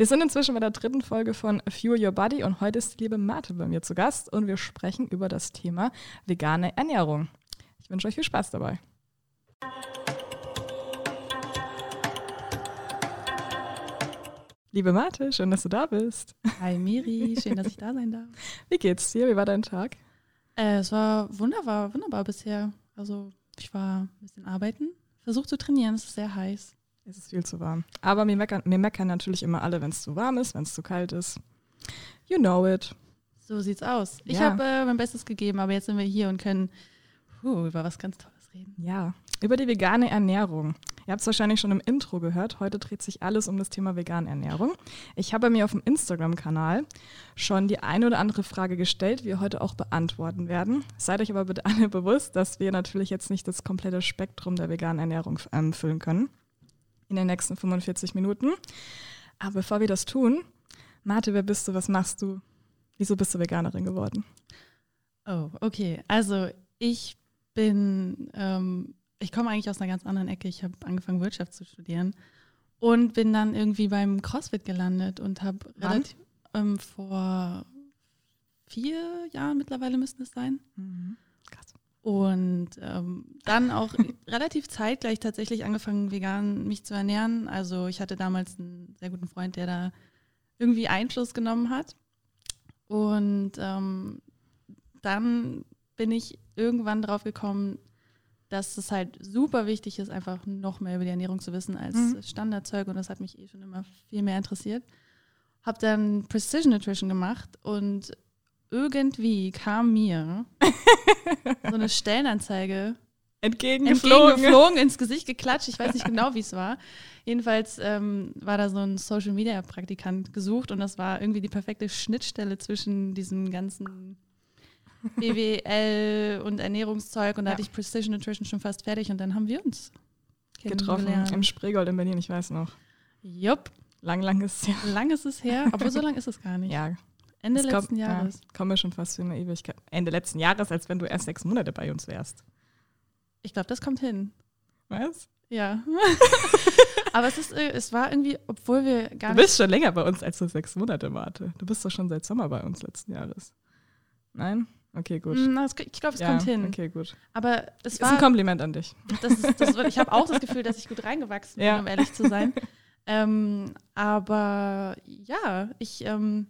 Wir sind inzwischen bei der dritten Folge von Fuel Your Body und heute ist die liebe Marte bei mir zu Gast und wir sprechen über das Thema vegane Ernährung. Ich wünsche euch viel Spaß dabei. Liebe Marte, schön, dass du da bist. Hi Miri, schön, dass ich da sein darf. Wie geht's dir? Wie war dein Tag? Äh, es war wunderbar, wunderbar bisher. Also ich war ein bisschen arbeiten, versucht zu trainieren, es ist sehr heiß. Es ist viel zu warm. Aber mir meckern, mir meckern natürlich immer alle, wenn es zu warm ist, wenn es zu kalt ist. You know it. So sieht's aus. Ich Ja. habe äh, mein Bestes gegeben, aber jetzt sind wir hier und können puh, über was ganz Tolles reden. Ja, über die vegane Ernährung. Ihr habt es wahrscheinlich schon im Intro gehört. Heute dreht sich alles um das Thema vegane Ernährung. Ich habe mir auf dem Instagram-Kanal schon die eine oder andere Frage gestellt, die wir heute auch beantworten werden. Seid euch aber bitte alle bewusst, dass wir natürlich jetzt nicht das komplette Spektrum der veganen Ernährung ähm, füllen können in den nächsten 45 Minuten. Aber bevor wir das tun, Marte, wer bist du? Was machst du? Wieso bist du Veganerin geworden? Oh, okay. Also ich bin, ähm, ich komme eigentlich aus einer ganz anderen Ecke. Ich habe angefangen, Wirtschaft zu studieren und bin dann irgendwie beim CrossFit gelandet und habe relativ ähm, vor vier Jahren mittlerweile müssten es sein. Krass. Und ähm, dann auch relativ zeitgleich tatsächlich angefangen, vegan mich zu ernähren. Also ich hatte damals einen sehr guten Freund, der da irgendwie Einfluss genommen hat. Und ähm, dann bin ich irgendwann drauf gekommen, dass es halt super wichtig ist, einfach noch mehr über die Ernährung zu wissen als Mhm. Standardzeug. Und das hat mich eh schon immer viel mehr interessiert. Habe dann Precision Nutrition gemacht und irgendwie kam mir so eine Stellenanzeige Entgegengeflogen. entgegengeflogen, ins Gesicht geklatscht. Ich weiß nicht genau, wie es war. Jedenfalls ähm, war da so ein Social Media Praktikant gesucht und das war irgendwie die perfekte Schnittstelle zwischen diesem ganzen BWL und Ernährungszeug und da Ja. hatte ich Precision Nutrition schon fast fertig und dann haben wir uns getroffen im Spreegold in Berlin, ich weiß noch. Jupp, Lang, lang ist es ja. lang ist es her, obwohl so lang ist es gar nicht. Ja, Ende es letzten kommt, Jahres. Ja, kommen wir schon fast für eine Ewigkeit. Ende letzten Jahres, als wenn du erst sechs Monate bei uns wärst. Ich glaube, das kommt hin. Was? Ja. Aber es ist, äh, es war irgendwie, obwohl wir gar Du nicht bist schon länger bei uns als nur sechs Monate, Marte. Du bist doch schon seit Sommer bei uns letzten Jahres. Nein? Okay, gut. Mm, na, es- Ich glaube, es ja, kommt hin. Okay, gut. Aber es Ist ein war, Kompliment an dich. das ist, das, ich habe auch das Gefühl, dass ich gut reingewachsen bin, Ja. um ehrlich zu sein. ähm, aber ja, ich ähm,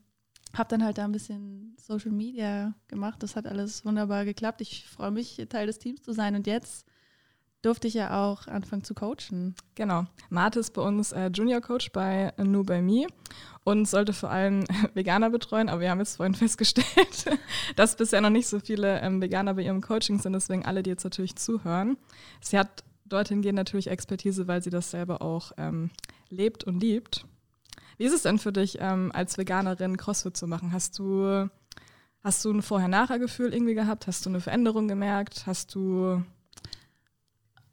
habe dann halt da ein bisschen Social Media gemacht. Das hat alles wunderbar geklappt. Ich freue mich, Teil des Teams zu sein. Und jetzt durfte ich ja auch anfangen zu coachen. Genau. Marte ist bei uns äh, Junior Coach bei Nu bei Me und sollte vor allem Veganer betreuen, aber wir haben jetzt vorhin festgestellt, dass bisher noch nicht so viele ähm, Veganer bei ihrem Coaching sind, deswegen alle, die jetzt natürlich zuhören. Sie hat dorthin gehen natürlich Expertise, weil sie das selber auch ähm, lebt und liebt. Wie ist es denn für dich, ähm, als Veganerin CrossFit zu machen? Hast du, hast du ein Vorher-Nachher-Gefühl irgendwie gehabt? Hast du eine Veränderung gemerkt? Hast du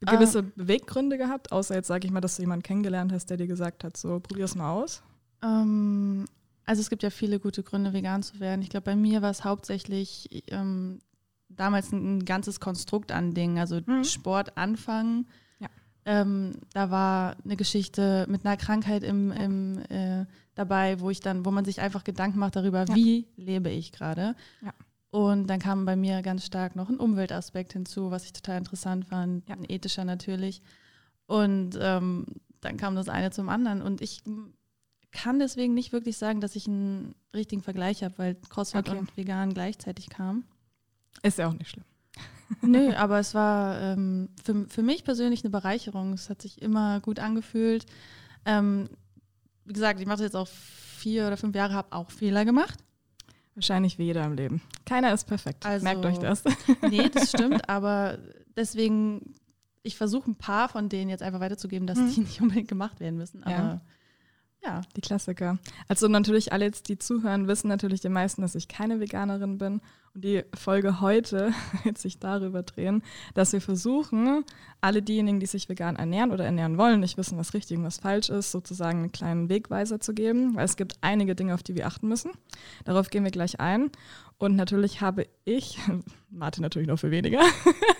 gewisse Beweggründe gehabt, außer jetzt sage ich mal, dass du jemanden kennengelernt hast, der dir gesagt hat, so probier's mal aus. Ähm, also es gibt ja viele gute Gründe, vegan zu werden. Ich glaube, bei mir war es hauptsächlich ähm, damals ein, ein ganzes Konstrukt an Dingen. Also Mhm. Sport anfangen. Ähm, da war eine Geschichte mit einer Krankheit im, im, äh, dabei, wo ich dann, wo man sich einfach Gedanken macht darüber, Ja. wie lebe ich gerade. Ja. Und dann kam bei mir ganz stark noch ein Umweltaspekt hinzu, was ich total interessant fand, Ja. ein ethischer natürlich. Und ähm, dann kam das eine zum anderen. Und ich kann deswegen nicht wirklich sagen, dass ich einen richtigen Vergleich habe, weil CrossFit Okay. und Vegan gleichzeitig kamen. Ist ja auch nicht schlimm. Nö, aber es war ähm, für, für mich persönlich eine Bereicherung. Es hat sich immer gut angefühlt. Ähm, wie gesagt, ich mache das jetzt auch vier oder fünf Jahre, habe auch Fehler gemacht. Wahrscheinlich wie jeder im Leben. Keiner ist perfekt. Also- Merkt euch das. Nee, das stimmt, aber deswegen, ich versuche ein paar von denen jetzt einfach weiterzugeben, dass Mhm. die nicht unbedingt gemacht werden müssen. Aber Ja. Ja, Die Klassiker. Also natürlich alle jetzt, die zuhören, wissen natürlich die meisten, dass ich keine Veganerin bin. Und die Folge heute wird sich darüber drehen, dass wir versuchen, alle diejenigen, die sich vegan ernähren oder ernähren wollen, nicht wissen, was richtig und was falsch ist, sozusagen einen kleinen Wegweiser zu geben, weil es gibt einige Dinge, auf die wir achten müssen. Darauf gehen wir gleich ein. Und natürlich habe ich, Martin natürlich noch viel weniger,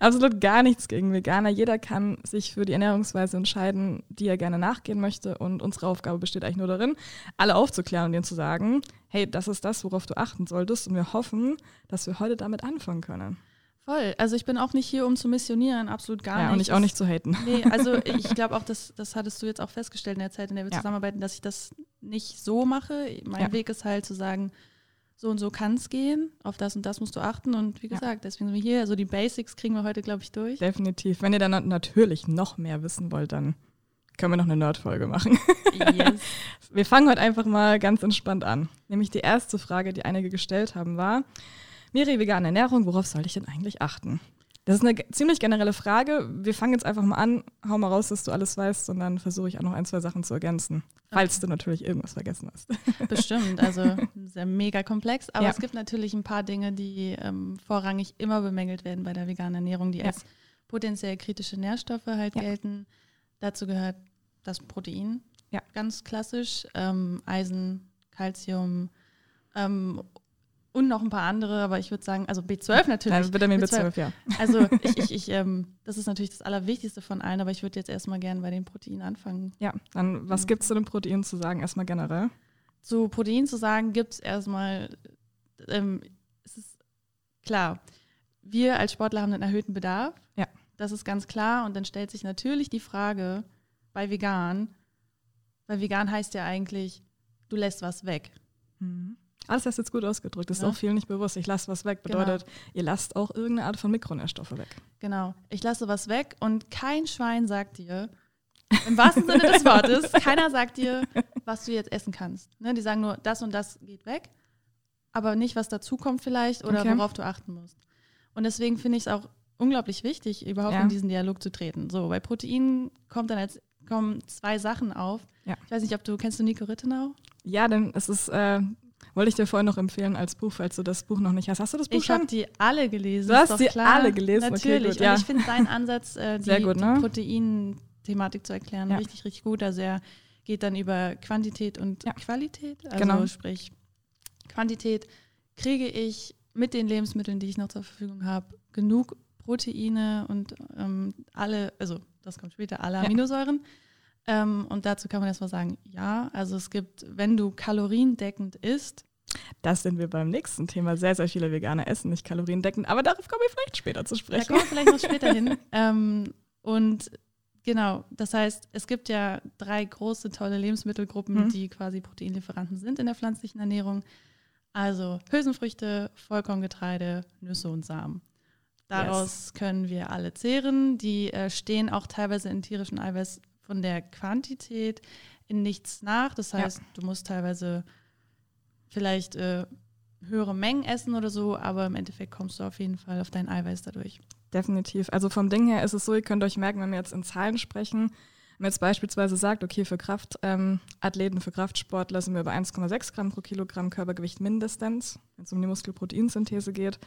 absolut gar nichts gegen Veganer. Jeder kann sich für die Ernährungsweise entscheiden, die er gerne nachgehen möchte. Und unsere Aufgabe besteht eigentlich nur darin, alle aufzuklären und ihnen zu sagen, hey, das ist das, worauf du achten solltest. Und wir hoffen, dass wir heute damit anfangen können. Voll. Also ich bin auch nicht hier, um zu missionieren, absolut gar ja, nicht. und ich auch nicht zu haten. Nee, also ich glaube auch, das, das hattest du jetzt auch festgestellt in der Zeit, in der wir ja. zusammenarbeiten, dass ich das nicht so mache. Mein ja. Weg ist halt zu sagen, so und so kann es gehen, auf das und das musst du achten. Und wie gesagt, ja. deswegen sind wir hier. Also die Basics kriegen wir heute, glaube ich, durch. Definitiv. Wenn ihr dann natürlich noch mehr wissen wollt, dann können wir noch eine Nerd-Folge machen. Yes. wir fangen heute einfach mal ganz entspannt an. Nämlich die erste Frage, die einige gestellt haben, war: Miri, vegane Ernährung, worauf soll ich denn eigentlich achten? Das ist eine ziemlich generelle Frage. Wir fangen jetzt einfach mal an. Hau mal raus, dass du alles weißt und dann versuche ich auch noch ein, zwei Sachen zu ergänzen. Falls okay. du natürlich irgendwas vergessen hast. Bestimmt, also sehr mega komplex. Aber ja. es gibt natürlich ein paar Dinge, die ähm, vorrangig immer bemängelt werden bei der veganen Ernährung, die ja. als potenziell kritische Nährstoffe halt ja. gelten. Dazu gehört das Protein, ja. ganz klassisch, ähm, Eisen, Calcium ähm, und noch ein paar andere, aber ich würde sagen, also B12 natürlich. Nein, Vitamin B12, B12 ja. Also ich, ich, ich ähm, das ist natürlich das Allerwichtigste von allen, aber ich würde jetzt erstmal gerne bei den Proteinen anfangen. Ja, dann was mhm. gibt es zu den Proteinen zu sagen, erstmal generell? Zu Proteinen zu sagen, gibt es erstmal, ähm, es ist klar, wir als Sportler haben einen erhöhten Bedarf. Ja. Das ist ganz klar. Und dann stellt sich natürlich die Frage bei vegan, weil vegan heißt ja eigentlich, du lässt was weg. Mhm. Alles hast du jetzt gut ausgedrückt. Das ja. ist auch viel nicht bewusst. Ich lasse was weg. Bedeutet, genau. ihr lasst auch irgendeine Art von Mikronährstoffe weg. Genau. Ich lasse was weg und kein Schwein sagt dir, im wahrsten Sinne des Wortes, keiner sagt dir, was du jetzt essen kannst. Ne? Die sagen nur, das und das geht weg, aber nicht, was dazukommt vielleicht oder okay. worauf du achten musst. Und deswegen finde ich es auch unglaublich wichtig, überhaupt ja. in diesen Dialog zu treten. So, bei Proteinen kommt dann als kommen zwei Sachen auf. Ja. Ich weiß nicht, ob du kennst du Nico Rittenau? Ja, denn es ist äh, wollte ich dir vorhin noch empfehlen als Buch, falls du das Buch noch nicht hast. Hast du das Buch ich schon? Ich habe die alle gelesen. Du hast die klar. alle gelesen? Natürlich. Okay, gut, ja. Und ich finde deinen Ansatz, äh, die, gut, ne? die Protein-Thematik zu erklären, ja. richtig, richtig gut. Also er geht dann über Quantität und ja. Qualität. Also genau. sprich, Quantität kriege ich mit den Lebensmitteln, die ich noch zur Verfügung habe, genug Proteine und ähm, alle, also das kommt später, alle Aminosäuren. Ähm, und dazu kann man erstmal sagen, ja, also es gibt, wenn du kaloriendeckend isst, das sind wir beim nächsten Thema. Sehr, sehr viele Veganer essen nicht kaloriendeckend, aber darauf kommen wir vielleicht später zu sprechen. Da kommen wir vielleicht noch später hin. Ähm, und genau, das heißt, es gibt ja drei große, tolle Lebensmittelgruppen, mhm. die quasi Proteinlieferanten sind in der pflanzlichen Ernährung. Also Hülsenfrüchte, Vollkorngetreide, Nüsse und Samen. Daraus yes. können wir alle zehren. Die äh, stehen auch teilweise in tierischen Eiweiß von der Quantität in nichts nach. Das heißt, ja. du musst teilweise vielleicht äh, höhere Mengen essen oder so, aber im Endeffekt kommst du auf jeden Fall auf dein Eiweiß dadurch. Definitiv. Also vom Ding her ist es so, ihr könnt euch merken, wenn wir jetzt in Zahlen sprechen, wenn man jetzt beispielsweise sagt, okay, für Kraftathleten, ähm, für Kraftsportler sind wir bei 1,6 Gramm pro Kilogramm Körpergewicht mindestens, wenn es um die Muskelproteinsynthese geht,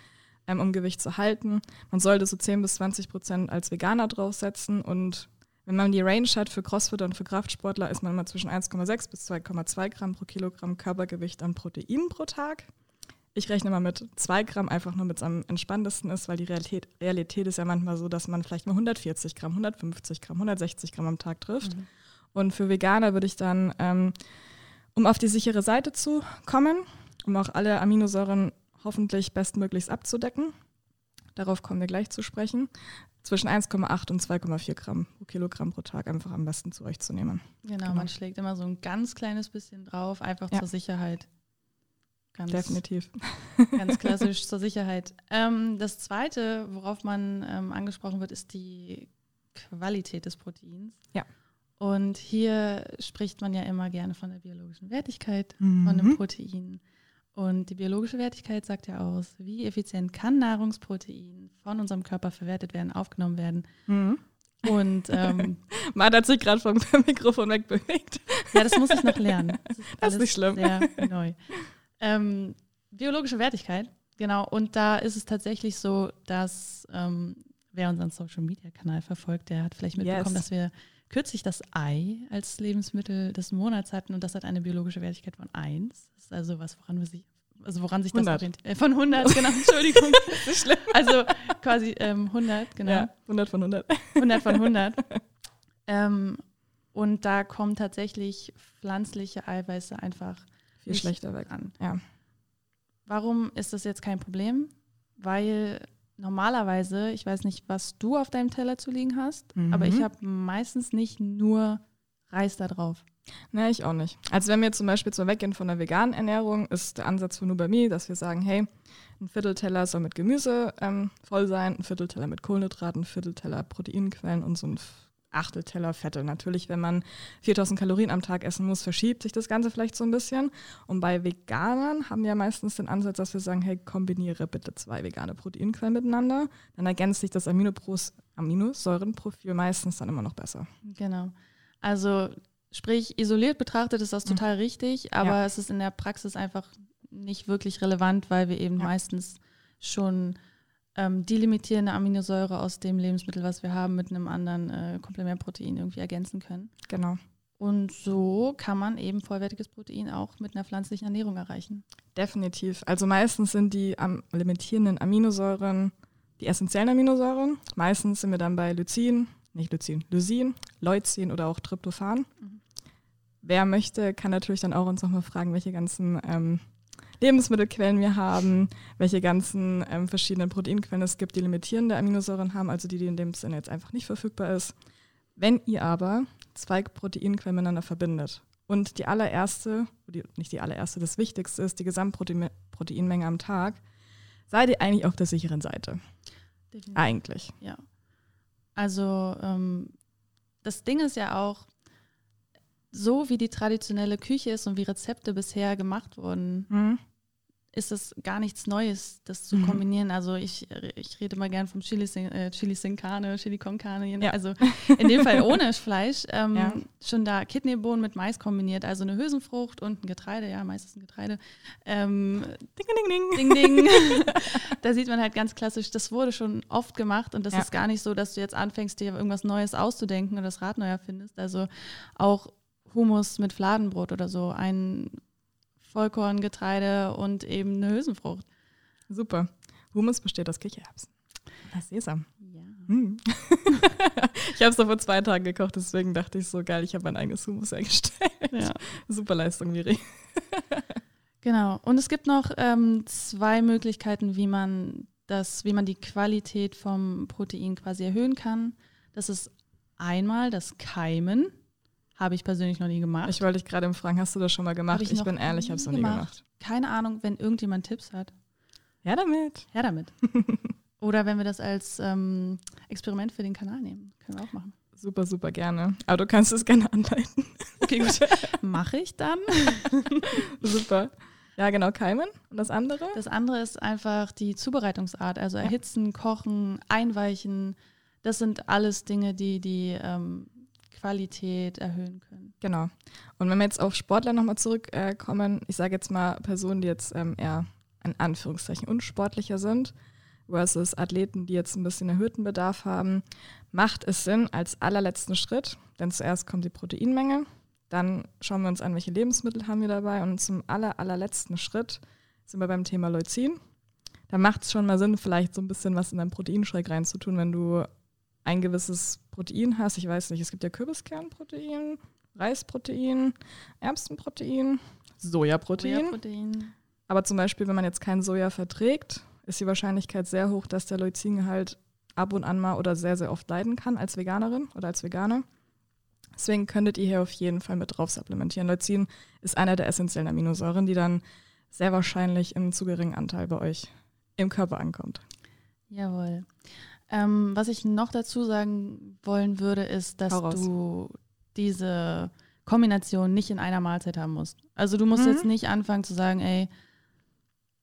ähm, um Gewicht zu halten. Man sollte so 10 bis 20 Prozent als Veganer draufsetzen und wenn man die Range hat für Crossfitter und für Kraftsportler, ist man immer zwischen 1,6 bis 2,2 Gramm pro Kilogramm Körpergewicht an Protein pro Tag. Ich rechne mal mit 2 Gramm, einfach nur, damit es am entspanntesten ist, weil die Realität, Realität ist ja manchmal so, dass man vielleicht mal 140 Gramm, 150 Gramm, 160 Gramm am Tag trifft. Mhm. Und für Veganer würde ich dann, ähm, um auf die sichere Seite zu kommen, um auch alle Aminosäuren hoffentlich bestmöglichst abzudecken, darauf kommen wir gleich zu sprechen, zwischen 1,8 und 2,4 Gramm pro Kilogramm pro Tag einfach am besten zu euch zu nehmen. Genau, genau. man schlägt immer so ein ganz kleines bisschen drauf, einfach ja. zur Sicherheit. Ganz, Definitiv. Ganz klassisch zur Sicherheit. Ähm, das Zweite, worauf man ähm, angesprochen wird, ist die Qualität des Proteins. Ja. Und hier spricht man ja immer gerne von der biologischen Wertigkeit mhm. von dem Protein. Und die biologische Wertigkeit sagt ja aus, wie effizient kann Nahrungsprotein von unserem Körper verwertet werden, aufgenommen werden. Mhm. Und ähm, Man hat sich gerade vom Mikrofon wegbewegt. Ja, das muss ich noch lernen. Das ist, das ist nicht schlimm. Sehr neu. Ähm, biologische Wertigkeit, genau. Und da ist es tatsächlich so, dass ähm, wer unseren Social Media Kanal verfolgt, der hat vielleicht mitbekommen, yes. dass wir kürzlich das Ei als Lebensmittel des Monats hatten und das hat eine biologische Wertigkeit von 1. Das ist also was, woran, wir sich, also woran sich 100. das orientiert. Äh, von 100, genau, Entschuldigung. Also quasi ähm, 100, genau. Ja, 100 von 100. 100 von 100. ähm, und da kommen tatsächlich pflanzliche Eiweiße einfach Viel schlechter weg. an. Ja. Warum ist das jetzt kein Problem? Weil normalerweise, ich weiß nicht, was du auf deinem Teller zu liegen hast, Mhm. aber ich habe meistens nicht nur Reis da drauf. Nee, ich auch nicht. Also wenn wir zum Beispiel so weggehen von der veganen Ernährung, ist der Ansatz von Nubami, dass wir sagen, hey, ein Viertelteller soll mit Gemüse ähm, voll sein, ein Viertelteller mit Kohlenhydraten, ein Viertelteller Proteinquellen und so ein Achtelteller Fette. Natürlich, wenn man 4000 Kalorien am Tag essen muss, verschiebt sich das Ganze vielleicht so ein bisschen. Und bei Veganern haben wir meistens den Ansatz, dass wir sagen, hey, kombiniere bitte zwei vegane Proteinquellen miteinander. Dann ergänzt sich das Aminopros Aminosäurenprofil meistens dann immer noch besser. Genau. Also sprich, isoliert betrachtet ist das Mhm. total richtig, aber Ja. es ist in der Praxis einfach nicht wirklich relevant, weil wir eben Ja. meistens schon ähm, die limitierende Aminosäure aus dem Lebensmittel, was wir haben, mit einem anderen äh, Komplementprotein irgendwie ergänzen können. Genau. Und so kann man eben vollwertiges Protein auch mit einer pflanzlichen Ernährung erreichen. Definitiv. Also meistens sind die am limitierenden Aminosäuren die essentiellen Aminosäuren. Meistens sind wir dann bei Lycin, nicht Lycin, Lysin, Leucin oder auch Tryptophan. Mhm. Wer möchte, kann natürlich dann auch uns nochmal fragen, welche ganzen ähm, Lebensmittelquellen wir haben, welche ganzen ähm, verschiedenen Proteinquellen es gibt, die limitierende Aminosäuren haben, also die, die in dem Sinne jetzt einfach nicht verfügbar ist. Wenn ihr aber zwei Proteinquellen miteinander verbindet und die allererste, die, nicht die allererste, das Wichtigste ist die Gesamtproteinmenge am Tag, seid ihr eigentlich auf der sicheren Seite. Definitiv. Eigentlich. Ja. Also ähm, das Ding ist ja auch, so wie die traditionelle Küche ist und wie Rezepte bisher gemacht wurden, Mhm. Ist es gar nichts Neues, das zu Mhm. kombinieren. Also ich, ich rede mal gern vom Chili, äh, Chili Sin Carne, Chili con Carne, Ja. also in dem Fall ohne Fleisch. Ähm, Ja. Schon da Kidneybohnen mit Mais kombiniert, also eine Hülsenfrucht und ein Getreide, ja, meistens ein Getreide. Ähm, Ding, ding, ding. Ding, ding. da sieht man halt ganz klassisch, das wurde schon oft gemacht und das Ja. ist gar nicht so, dass du jetzt anfängst, dir irgendwas Neues auszudenken oder das Rad neu erfindest. Also auch Hummus mit Fladenbrot oder so, ein Vollkorngetreide und eben eine Hülsenfrucht. Super. Hummus besteht aus Kichererbsen. Das Sesam. Ja. Hm. ich habe es vor zwei Tagen gekocht, deswegen dachte ich so geil, ich habe mein eigenes Hummus hergestellt. ja. Super Leistung, Miri. Genau. Und es gibt noch ähm, zwei Möglichkeiten, wie man das, wie man die Qualität vom Protein quasi erhöhen kann. Das ist einmal das Keimen. Habe ich persönlich noch nie gemacht. Ich wollte dich gerade fragen, hast du das schon mal gemacht? Hab ich Ich, bin ehrlich, ich habe es noch nie gemacht. gemacht. Keine Ahnung, wenn irgendjemand Tipps hat. Ja, damit. Her damit. Oder wenn wir das als ähm, Experiment für den Kanal nehmen. Können wir auch machen. Super, super gerne. Aber du kannst es gerne anleiten. Okay, gut. Mache ich dann. super. Ja, genau, Keimen. Und das andere? Das andere ist einfach die Zubereitungsart. Also erhitzen, kochen, einweichen. Das sind alles Dinge, die die ähm, Qualität erhöhen können. Genau. Und wenn wir jetzt auf Sportler nochmal zurückkommen, ich sage jetzt mal Personen, die jetzt ähm, eher in Anführungszeichen unsportlicher sind, versus Athleten, die jetzt ein bisschen erhöhten Bedarf haben, macht es Sinn als allerletzten Schritt, denn zuerst kommt die Proteinmenge, dann schauen wir uns an, welche Lebensmittel haben wir dabei und zum aller, allerletzten Schritt sind wir beim Thema Leucin. Da macht es schon mal Sinn, vielleicht so ein bisschen was in deinen Proteinschreck reinzutun, wenn du ein gewisses Protein hast. Ich weiß nicht, es gibt ja Kürbiskernprotein, Reisprotein, Erbsenprotein, Sojaprotein. Sojaprotein. Aber zum Beispiel, wenn man jetzt kein Soja verträgt, ist die Wahrscheinlichkeit sehr hoch, dass der Leucingehalt ab und an mal oder sehr, sehr oft leiden kann als Veganerin oder als Veganer. Deswegen könntet ihr hier auf jeden Fall mit drauf supplementieren. Leucin ist einer der essentiellen Aminosäuren, die dann sehr wahrscheinlich im zu geringen Anteil bei euch im Körper ankommt. Jawohl. Ähm, was ich noch dazu sagen wollen würde, ist, dass du diese Kombination nicht in einer Mahlzeit haben musst. Also du musst Mhm. jetzt nicht anfangen zu sagen, ey,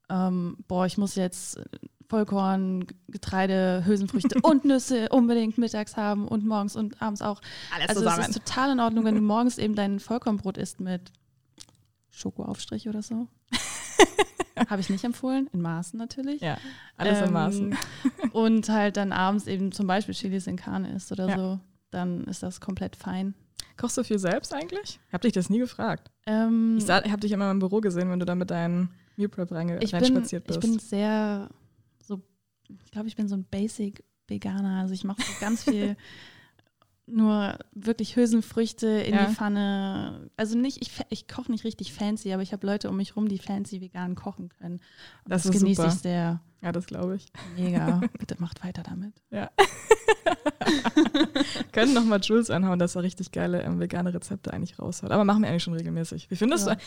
ähm, boah, ich muss jetzt Vollkorn, Getreide, Hülsenfrüchte und Nüsse unbedingt mittags haben und morgens und abends auch. Alles Also es ist total in Ordnung, wenn du morgens eben dein Vollkornbrot isst mit Schokoaufstrich oder so. Habe ich nicht empfohlen, in Maßen natürlich. ja, alles in Ähm, Maßen. Und halt dann abends eben zum Beispiel Chilis in Carne isst oder Ja. so, dann ist das komplett fein. Kochst du viel selbst eigentlich? Ich habe dich das nie gefragt. Ähm, Ich, habe dich immer im Büro gesehen, wenn du da mit deinen Meal Prep reinspaziert bist. Ich bin sehr so, ich glaube, ich bin so ein Basic Veganer. Also ich mache so ganz viel nur wirklich Hülsenfrüchte in Ja. die Pfanne. Also nicht, ich, ich koche nicht richtig fancy, aber ich habe Leute um mich rum, die fancy vegan kochen können. Und Das das, ist genieße ich sehr. ja, das glaube ich. Mega. Bitte macht weiter damit. Können noch mal Jules anhauen, dass er richtig geile ähm, vegane Rezepte eigentlich raushaut. Aber machen wir eigentlich schon regelmäßig. Wie findest Ja. du?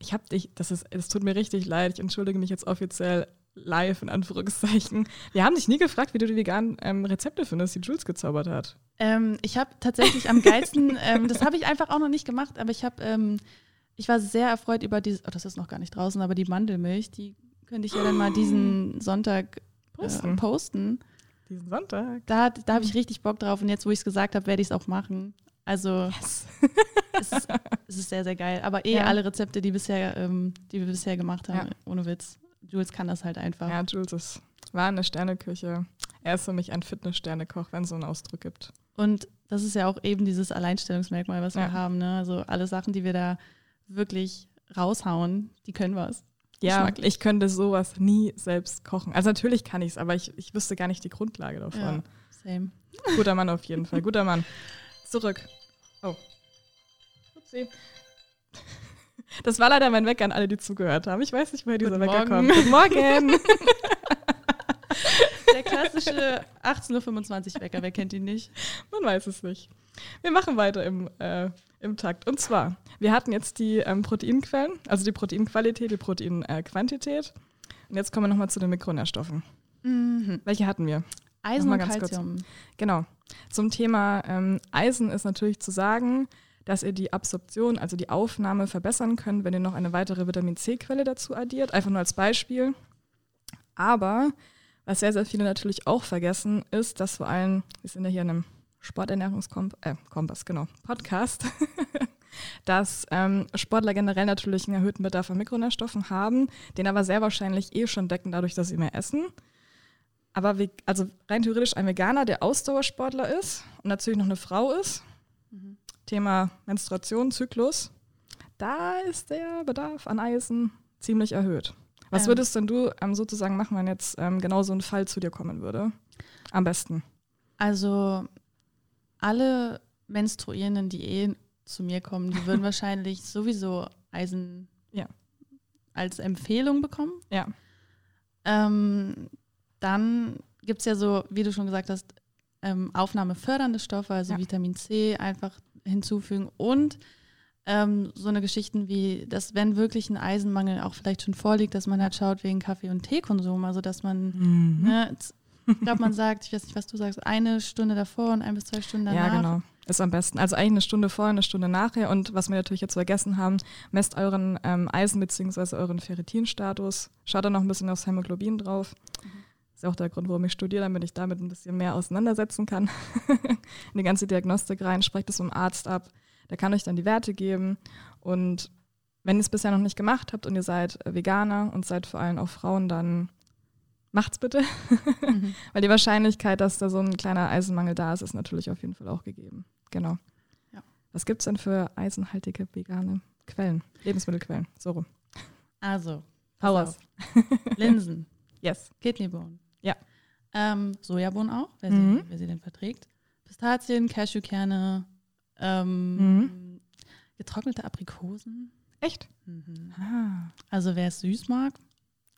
Ich habe dich, das ist, es tut mir richtig leid. Ich entschuldige mich jetzt offiziell live in Anführungszeichen. Wir haben dich nie gefragt, wie du die veganen ähm, Rezepte findest, die Jules gezaubert hat. Ähm, ich habe tatsächlich am geilsten, ähm, das habe ich einfach auch noch nicht gemacht, aber ich habe, ähm, ich war sehr erfreut über dieses, oh, das ist noch gar nicht draußen, aber die Mandelmilch, die könnte ich ja dann mal diesen Sonntag Posten. Äh, posten. Diesen Sonntag. Da, da habe ich richtig Bock drauf und jetzt, wo ich es gesagt habe, werde ich es auch machen. Also Yes. es ist, es ist sehr, sehr geil. Aber eh Ja. alle Rezepte, die, bisher, ähm, die wir bisher gemacht haben, Ja. ohne Witz. Jules kann das halt einfach. Ja, Jules ist, war eine Sterneküche. Er ist für mich ein Fitness-Sternekoch, wenn es so einen Ausdruck gibt. Und das ist ja auch eben dieses Alleinstellungsmerkmal, was Ja. wir haben. Ne? Also alle Sachen, die wir da wirklich raushauen, die können was. Ja, ich könnte sowas nie selbst kochen. Also natürlich kann ich es, aber ich, ich wüsste gar nicht die Grundlage davon. Ja, same. Guter Mann auf jeden Fall, guter Mann. Zurück. Oh. Upsi. Das war leider mein Wecker an alle, die zugehört haben. Ich weiß nicht, woher dieser Guten Wecker Morgen. kommt. Guten Morgen. Der klassische 18.25 Uhr Wecker, wer kennt ihn nicht? Man weiß es nicht. Wir machen weiter im, äh, im Takt. Und zwar, wir hatten jetzt die ähm, Proteinquellen, also die Proteinqualität, die Proteinquantität. Und jetzt kommen wir nochmal zu den Mikronährstoffen. Mhm. Welche hatten wir? Eisen und ganz kurz. Genau. Zum Thema ähm, Eisen ist natürlich zu sagen, dass ihr die Absorption, also die Aufnahme verbessern könnt, wenn ihr noch eine weitere Vitamin C-Quelle dazu addiert. Einfach nur als Beispiel. Aber was sehr, sehr viele natürlich auch vergessen, ist, dass vor allem, wir sind ja hier in einem Sporternährungskompass, äh, Kompass, genau, Podcast, dass ähm, Sportler generell natürlich einen erhöhten Bedarf an Mikronährstoffen haben, den aber sehr wahrscheinlich eh schon decken, dadurch, dass sie mehr essen. Aber wie, also rein theoretisch ein Veganer, der Ausdauersportler ist und natürlich noch eine Frau ist. Thema Menstruation, Zyklus, da ist der Bedarf an Eisen ziemlich erhöht. Was würdest denn du ähm, sozusagen machen, wenn jetzt ähm, genau so ein Fall zu dir kommen würde? Am besten. Also alle Menstruierenden, die eh zu mir kommen, die würden wahrscheinlich sowieso Eisen Ja. als Empfehlung bekommen. Ja. Ähm, dann gibt es ja so, wie du schon gesagt hast, ähm, aufnahmefördernde Stoffe, also Ja. Vitamin C einfach hinzufügen und ähm, so eine Geschichten wie, dass wenn wirklich ein Eisenmangel auch vielleicht schon vorliegt, dass man halt schaut wegen Kaffee- und Teekonsum, also dass man Mhm. Ne, ich glaube, man sagt, ich weiß nicht, was du sagst, eine Stunde davor und ein bis zwei Stunden danach. Ja, genau. Ist am besten. Also eigentlich eine Stunde vorher, eine Stunde nachher. Und was wir natürlich jetzt vergessen haben, messt euren ähm, Eisen- bzw. euren Ferritinstatus. Schaut da noch ein bisschen aufs Hämoglobin drauf. Ist ja auch der Grund, warum ich studiere, damit ich damit ein bisschen mehr auseinandersetzen kann. In die ganze Diagnostik rein, sprecht es mit dem Arzt ab. Der kann euch dann die Werte geben. Und wenn ihr es bisher noch nicht gemacht habt und ihr seid äh, Veganer und seid vor allem auch Frauen, dann macht's bitte. Mhm. Weil die Wahrscheinlichkeit, dass da so ein kleiner Eisenmangel da ist, ist natürlich auf jeden Fall auch gegeben. Genau. Ja. Was gibt es denn für eisenhaltige vegane Quellen? Lebensmittelquellen. So rum. Also, auf. Linsen, Yes. Kidneybohnen. Ja. Ähm, Sojabohnen auch, wer, Mhm. sie, wer sie denn verträgt. Pistazien, Cashewkerne, ähm, Mhm. getrocknete Aprikosen. Echt? Mhm. Ah. Also wer es süß mag,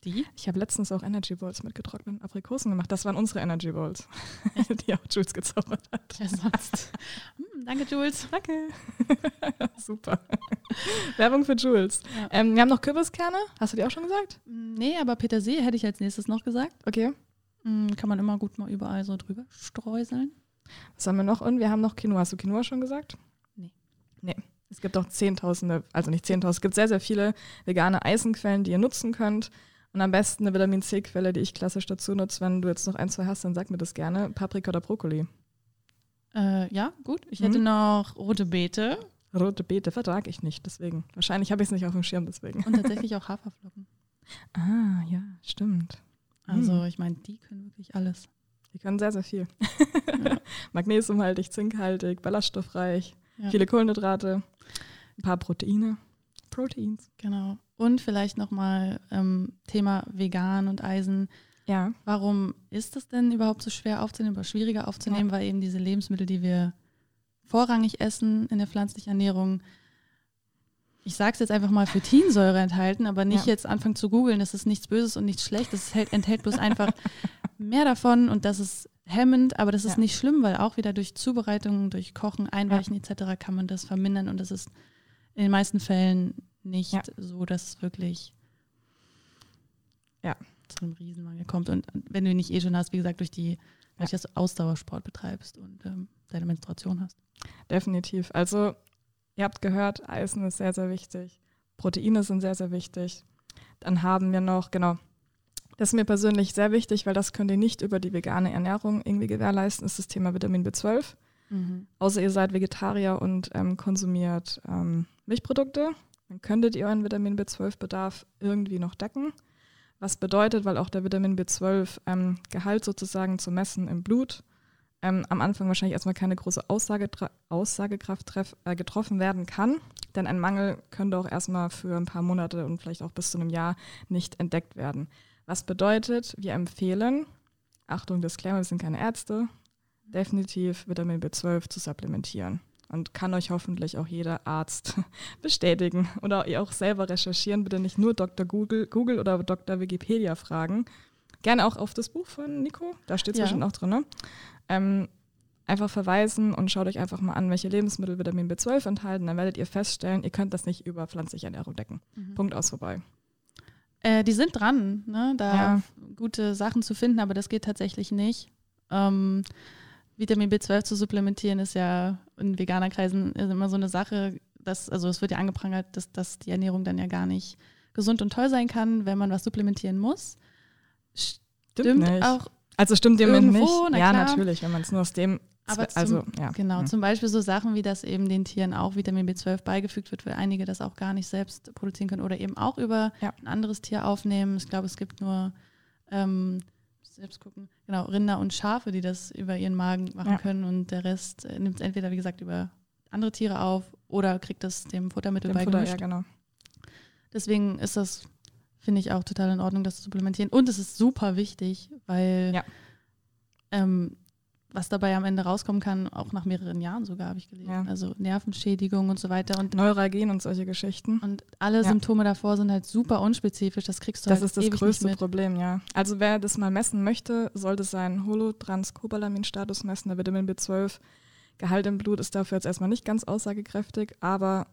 die. Ich habe letztens auch Energy Balls mit getrockneten Aprikosen gemacht. Das waren unsere Energy Balls, die auch Jules gezaubert hat. Wer sonst? Hm, danke, Jules. Danke. Super. Werbung für Jules. Ja. Ähm, wir haben noch Kürbiskerne. Hast du die auch schon gesagt? Nee, aber Petersilie hätte ich als nächstes noch gesagt. Okay. Hm, kann man immer gut mal überall so drüber streuseln. Was haben wir noch? Und wir haben noch Quinoa. Hast du Quinoa schon gesagt? Nee. Nee. Es gibt auch Zehntausende, also nicht Zehntausende, es gibt sehr, sehr viele vegane Eisenquellen, die ihr nutzen könnt. Und am besten eine Vitamin C-Quelle, die ich klassisch dazu nutze. Wenn du jetzt noch ein, zwei hast, dann sag mir das gerne. Paprika oder Brokkoli. Äh, ja, gut. Ich Mhm. hätte noch rote Beete Rote Beete vertrage ich nicht, deswegen. Wahrscheinlich habe ich es nicht auf dem Schirm, deswegen. und tatsächlich auch Haferflocken. Ah, ja, stimmt. Also Mhm. ich meine, die können wirklich alles. Die können sehr, sehr viel. Ja. Magnesiumhaltig, zinkhaltig, ballaststoffreich, Ja. viele Kohlenhydrate, ein paar Proteine. Proteins. Genau. Und vielleicht nochmal ähm, Thema vegan und Eisen. Ja. Warum ist es denn überhaupt so schwer aufzunehmen oder schwieriger aufzunehmen? Weil eben diese Lebensmittel, die wir vorrangig essen in der pflanzlichen Ernährung, ich sage es jetzt einfach mal für Teensäure enthalten, aber nicht Ja. jetzt anfangen zu googeln, das ist nichts Böses und nichts Schlechtes. Es hält, enthält bloß einfach mehr davon und das ist hemmend, aber das ist Ja. nicht schlimm, weil auch wieder durch Zubereitung, durch Kochen, Einweichen etc. kann man das vermindern und das ist in den meisten Fällen nicht Ja. so, dass es wirklich Ja. zu einem Riesenmangel kommt. Und wenn du ihn nicht eh schon hast, wie gesagt, durch die, dass du Ausdauersport betreibst und ähm, deine Menstruation hast. Definitiv. Also, ihr habt gehört, Eisen ist sehr, sehr wichtig. Proteine sind sehr, sehr wichtig. Dann haben wir noch, genau, das ist mir persönlich sehr wichtig, weil das könnt ihr nicht über die vegane Ernährung irgendwie gewährleisten, ist das Thema Vitamin B12. Außer ihr seid Vegetarier und ähm, konsumiert ähm, Milchprodukte, dann könntet ihr euren Vitamin B12-Bedarf irgendwie noch decken. Was bedeutet, weil auch der Vitamin B12-Gehalt sozusagen zu messen im Blut ähm, am Anfang wahrscheinlich erstmal keine große Aussage, Aussagekraft treff, äh, getroffen werden kann. Denn ein Mangel könnte auch erstmal für ein paar Monate und vielleicht auch bis zu einem Jahr nicht entdeckt werden. Was bedeutet, wir empfehlen, Achtung, Disclaimer, wir sind keine Ärzte, definitiv Vitamin B12 zu supplementieren. Und kann euch hoffentlich auch jeder Arzt bestätigen oder ihr auch selber recherchieren. Bitte nicht nur Dr. Google, Google oder Dr. Wikipedia fragen. Gerne auch auf das Buch von Nico, da steht es Ja. bestimmt auch drin. Ne? Ähm, einfach verweisen und schaut euch einfach mal an, welche Lebensmittel Vitamin B12 enthalten. Dann werdet ihr feststellen, ihr könnt das nicht über pflanzliche Ernährung decken. Punkt aus vorbei. Äh, die sind dran, ne? da Ja. gute Sachen zu finden, aber das geht tatsächlich nicht. Ähm, Vitamin B12 zu supplementieren ist ja in Veganerkreisen ist immer so eine Sache, dass, also es wird ja angeprangert, dass, dass die Ernährung dann ja gar nicht gesund und toll sein kann, wenn man was supplementieren muss. Stimmt nicht. auch, Also stimmt dem Irgendwo, nicht. na ja, klar. natürlich, wenn man es nur aus dem. Aber Zwe- also, zum- ja. Genau, Mhm. zum Beispiel so Sachen wie, dass eben den Tieren auch Vitamin B12 beigefügt wird, weil einige das auch gar nicht selbst produzieren können oder eben auch über Ja. ein anderes Tier aufnehmen. Ich glaube, es gibt nur, ähm, selbst gucken, genau, Rinder und Schafe, die das über ihren Magen machen Ja. können und der Rest äh, nimmt es entweder, wie gesagt, über andere Tiere auf oder kriegt es dem Futtermittel Dem Futter, beigemischt. ja, genau. Deswegen ist das, finde ich, auch total in Ordnung, das zu supplementieren. Und es ist super wichtig, weil Ja. ähm, was dabei am Ende rauskommen kann, auch nach mehreren Jahren sogar, habe ich gelesen. Ja. Also Nervenschädigung und so weiter. Und, Neuralgen und solche Geschichten. und alle Ja. Symptome davor sind halt super unspezifisch. Das kriegst du Das halt ist das größte. Problem, ja. Also wer das mal messen möchte, sollte seinen Holotranscobalamin-Status messen. Der Vitamin B12 Gehalt im Blut ist dafür jetzt erstmal nicht ganz aussagekräftig, aber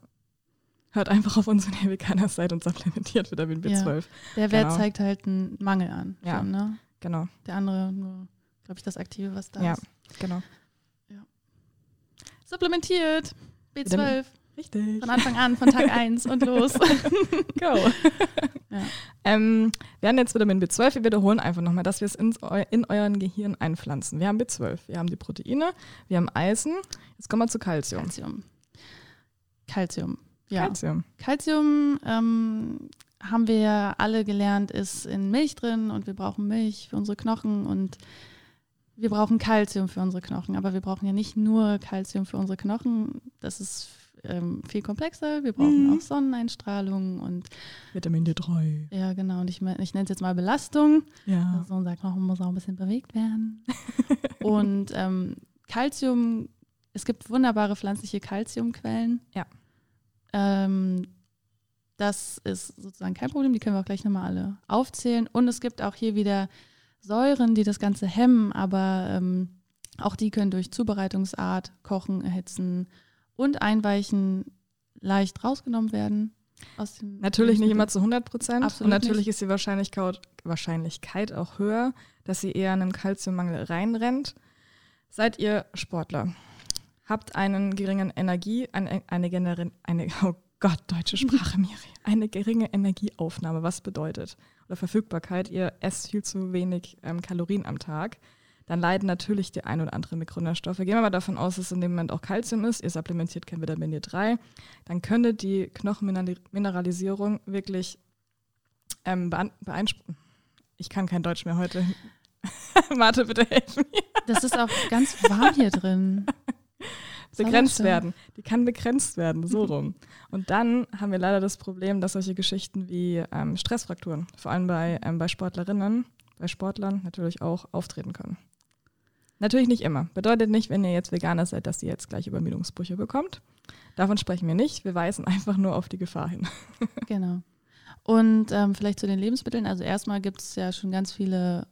hört einfach auf unsere veganer Seite und supplementiert Vitamin B12. Der Wert Genau. zeigt halt einen Mangel an. Ja. Schon, ne? Genau, Der andere nur, glaube ich, das Aktive, was da Ja. ist. genau. Supplementiert. B12. Vitamin- Richtig. Von Anfang an, von Tag 1 und los. Go. Ja. ähm, wir haben jetzt Vitamin B12. Wir wiederholen einfach nochmal, dass wir es eu in euren Gehirn einpflanzen. Wir haben B12, wir haben die Proteine, wir haben Eisen. Jetzt kommen wir zu Calcium. Calcium. Calcium. Ja. Calcium. Calcium ähm, haben wir ja alle gelernt, ist in Milch drin und wir brauchen Milch für unsere Knochen und wir brauchen Calcium für unsere Knochen. Aber wir brauchen ja nicht nur Calcium für unsere Knochen. Das ist ähm, viel komplexer. Wir brauchen Mhm. auch Sonneneinstrahlung und Vitamin D3. ja, genau. Und ich, ich nenne es jetzt mal Belastung. Ja. Also unser Knochen muss auch ein bisschen bewegt werden. und ähm, Calcium, es gibt wunderbare pflanzliche Calciumquellen. Ja. Ähm, das ist sozusagen kein Problem, die können wir auch gleich nochmal alle aufzählen. Und es gibt auch hier wieder Säuren, die das Ganze hemmen, aber ähm, auch die können durch Zubereitungsart, Kochen, Erhitzen und Einweichen leicht rausgenommen werden. Aus dem Natürlich nicht immer zu 100 Prozent. Und natürlich nicht. ist die Wahrscheinlichkeit, Wahrscheinlichkeit auch höher, dass sie eher in einen Kalziummangel reinrennt. Seid ihr Sportler? Habt einen geringen Energie, eine, eine, genere- eine oh Gott, deutsche Sprache, Miri. Eine geringe Energieaufnahme, was bedeutet? Oder Verfügbarkeit, ihr esst viel zu wenig ähm, Kalorien am Tag. Dann leiden natürlich die ein oder andere Mikronährstoffe. Gehen wir mal davon aus, dass in dem Moment auch Kalzium ist. Ihr supplementiert kein Vitamin D3. Dann könnte die Knochenmineralisierung wirklich ähm, beeinspruchen. Ich kann kein Deutsch mehr heute. Warte, bitte helfen mir. Das ist auch ganz warm hier drin. Begrenzt werden. Die kann begrenzt werden, so rum. Und dann haben wir leider das Problem, dass solche Geschichten wie ähm, Stressfrakturen, vor allem bei, ähm, bei Sportlerinnen, bei Sportlern natürlich auch auftreten können. Natürlich nicht immer. Bedeutet nicht, wenn ihr jetzt Veganer seid, dass ihr jetzt gleich Übermüdungsbrüche bekommt. Davon sprechen wir nicht. Wir weisen einfach nur auf die Gefahr hin. genau. Und ähm, vielleicht zu den Lebensmitteln. Also erstmal gibt es ja schon ganz viele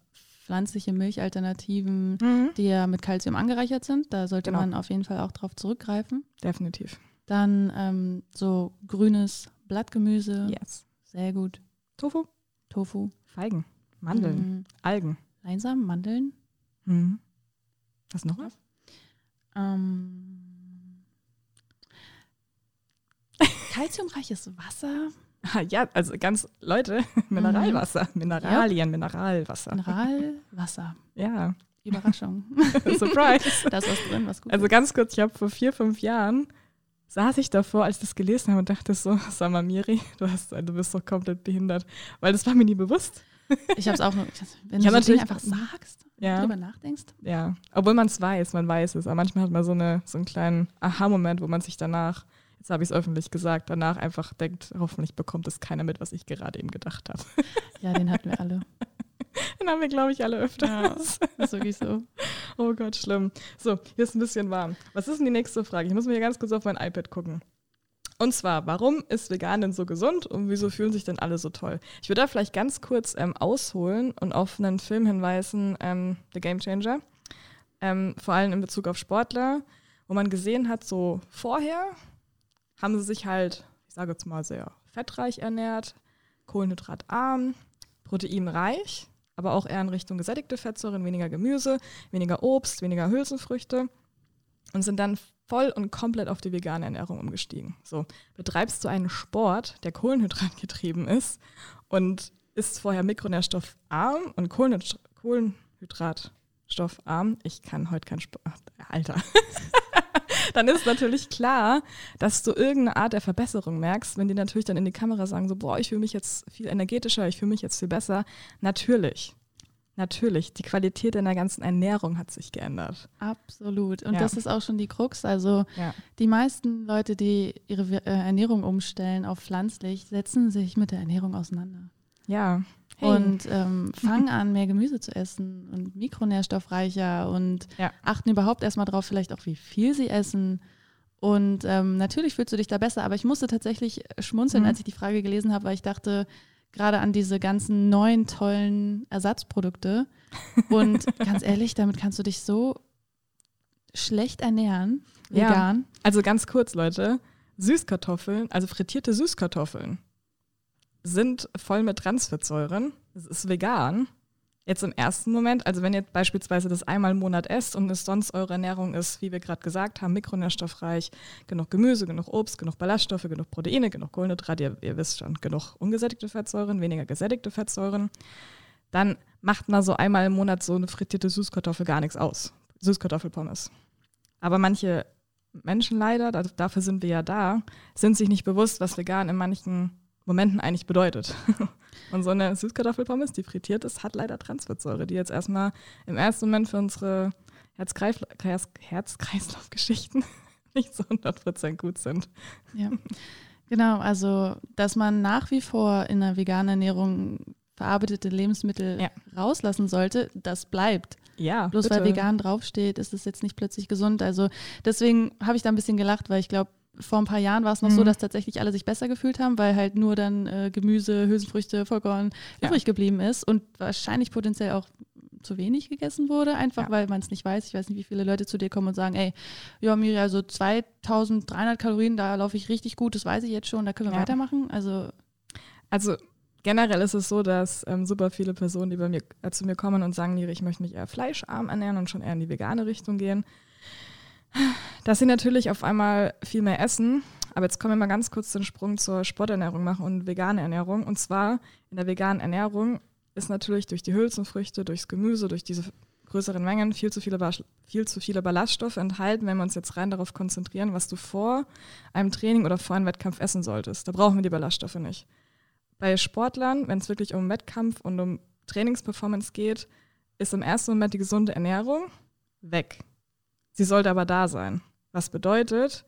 pflanzliche Milchalternativen, mhm. die ja mit Kalzium angereichert sind. Da sollte genau. man auf jeden Fall auch drauf zurückgreifen. Definitiv. Dann ähm, so grünes Blattgemüse. Yes. Sehr gut. Tofu. Tofu. Feigen. Mandeln. Mhm. Algen. Leinsamen, Mandeln. Mhm. Was noch was? Ähm, Kalziumreiches Wasser. Ja, also ganz, Leute, Mineralwasser, Mineralien, ja. Mineralwasser. Mineralwasser. Ja. Überraschung. Surprise. da ist was drin, was gut Also ganz kurz, ich habe vor vier, fünf Jahren saß ich davor, als ich das gelesen habe und dachte so, sag mal, Miri, du, hast, du bist doch komplett behindert. Weil das war mir nie bewusst. Ich habe es auch, wenn ich du so einfach sagst, ja. drüber nachdenkst. Ja, obwohl man es weiß, man weiß es. Aber manchmal hat man so, eine, so einen kleinen Aha-Moment, wo man sich danach jetzt habe ich es öffentlich gesagt, danach einfach denkt, hoffentlich bekommt es keiner mit, was ich gerade eben gedacht habe. Ja, den hatten wir alle. Den haben wir, glaube ich, alle öfter. Ja, ist wirklich so. Oh Gott, schlimm. So, hier ist ein bisschen warm. Was ist denn die nächste Frage? Ich muss mir hier ganz kurz auf mein iPad gucken. Und zwar, warum ist vegan denn so gesund und wieso fühlen sich denn alle so toll? Ich würde da vielleicht ganz kurz ähm, ausholen und auf einen Film hinweisen, ähm, The Game Changer. Ähm, vor allem in Bezug auf Sportler, wo man gesehen hat, so vorher, haben sie sich halt, ich sage jetzt mal, sehr fettreich ernährt, kohlenhydratarm, proteinreich, aber auch eher in Richtung gesättigte Fettsäuren, weniger Gemüse, weniger Obst, weniger Hülsenfrüchte und sind dann voll und komplett auf die vegane Ernährung umgestiegen. So, betreibst du einen Sport, der kohlenhydratgetrieben ist und ist vorher mikronährstoffarm und Kohlenhydratstoffarm, ich kann heute kein Sport, Alter, dann ist natürlich klar, dass du irgendeine Art der Verbesserung merkst, wenn die natürlich dann in die Kamera sagen, so, boah, ich fühle mich jetzt viel energetischer, ich fühle mich jetzt viel besser. Natürlich. Natürlich, die Qualität in der ganzen Ernährung hat sich geändert. Absolut. Und ja. das ist auch schon die Krux. Also ja. die meisten Leute, die ihre äh, Ernährung umstellen auf pflanzlich, setzen sich mit der Ernährung auseinander. Ja. Hey. Und ähm, fangen an, mehr Gemüse zu essen und mikronährstoffreicher und ja. achten überhaupt erstmal drauf, vielleicht auch, wie viel sie essen. Und ähm, natürlich fühlst du dich da besser, aber ich musste tatsächlich schmunzeln, mhm. als ich die Frage gelesen habe, weil ich dachte, gerade an diese ganzen neuen tollen Ersatzprodukte. Und ganz ehrlich, damit kannst du dich so schlecht ernähren, vegan. Ja, also ganz kurz, Leute. Süßkartoffeln, also frittierte Süßkartoffeln, sind voll mit Transfettsäuren. Es ist vegan. Jetzt im ersten Moment, also wenn ihr beispielsweise das einmal im Monat esst und es sonst eure Ernährung ist, wie wir gerade gesagt haben, mikronährstoffreich, genug Gemüse, genug Obst, genug Ballaststoffe, genug Proteine, genug Kohlenhydrate, ihr, ihr wisst schon, genug ungesättigte Fettsäuren, weniger gesättigte Fettsäuren, dann macht mal so einmal im Monat so eine frittierte Süßkartoffel gar nichts aus. Süßkartoffelpommes. Aber manche Menschen leider, dafür sind wir ja da, sind sich nicht bewusst, was vegan in manchen Momenten eigentlich bedeutet. Und so eine Süßkartoffelpommes, die frittiert ist, hat leider Transfettsäure, die jetzt erstmal im ersten Moment für unsere Herz-Kreislauf-Geschichten nicht so 100% gut sind. Ja, genau. Also, dass man nach wie vor in einer veganen Ernährung verarbeitete Lebensmittel ja. rauslassen sollte, das bleibt. Ja, Bloß bitte. weil vegan draufsteht, ist es jetzt nicht plötzlich gesund. Also deswegen habe ich da ein bisschen gelacht, weil ich glaube, vor ein paar Jahren war es noch mhm. so, dass tatsächlich alle sich besser gefühlt haben, weil halt nur dann äh, Gemüse, Hülsenfrüchte, Vollkorn ja. übrig geblieben ist und wahrscheinlich potenziell auch zu wenig gegessen wurde, einfach ja. weil man es nicht weiß. Ich weiß nicht, wie viele Leute zu dir kommen und sagen, ey, ja, Miri, also 2300 Kalorien, da laufe ich richtig gut, das weiß ich jetzt schon, da können wir ja. weitermachen. Also, also generell ist es so, dass ähm, super viele Personen, die bei mir, äh, zu mir kommen und sagen, Miri, ich möchte mich eher fleischarm ernähren und schon eher in die vegane Richtung gehen, dass sie natürlich auf einmal viel mehr essen. Aber jetzt können wir mal ganz kurz den Sprung zur Sporternährung machen und vegane Ernährung. Und zwar in der veganen Ernährung ist natürlich durch die Hülsenfrüchte, durchs Gemüse, durch diese größeren Mengen viel zu viele, viel zu viele Ballaststoffe enthalten, wenn wir uns jetzt rein darauf konzentrieren, was du vor einem Training oder vor einem Wettkampf essen solltest. Da brauchen wir die Ballaststoffe nicht. Bei Sportlern, wenn es wirklich um Wettkampf und um Trainingsperformance geht, ist im ersten Moment die gesunde Ernährung weg. Sie sollte aber da sein. Was bedeutet,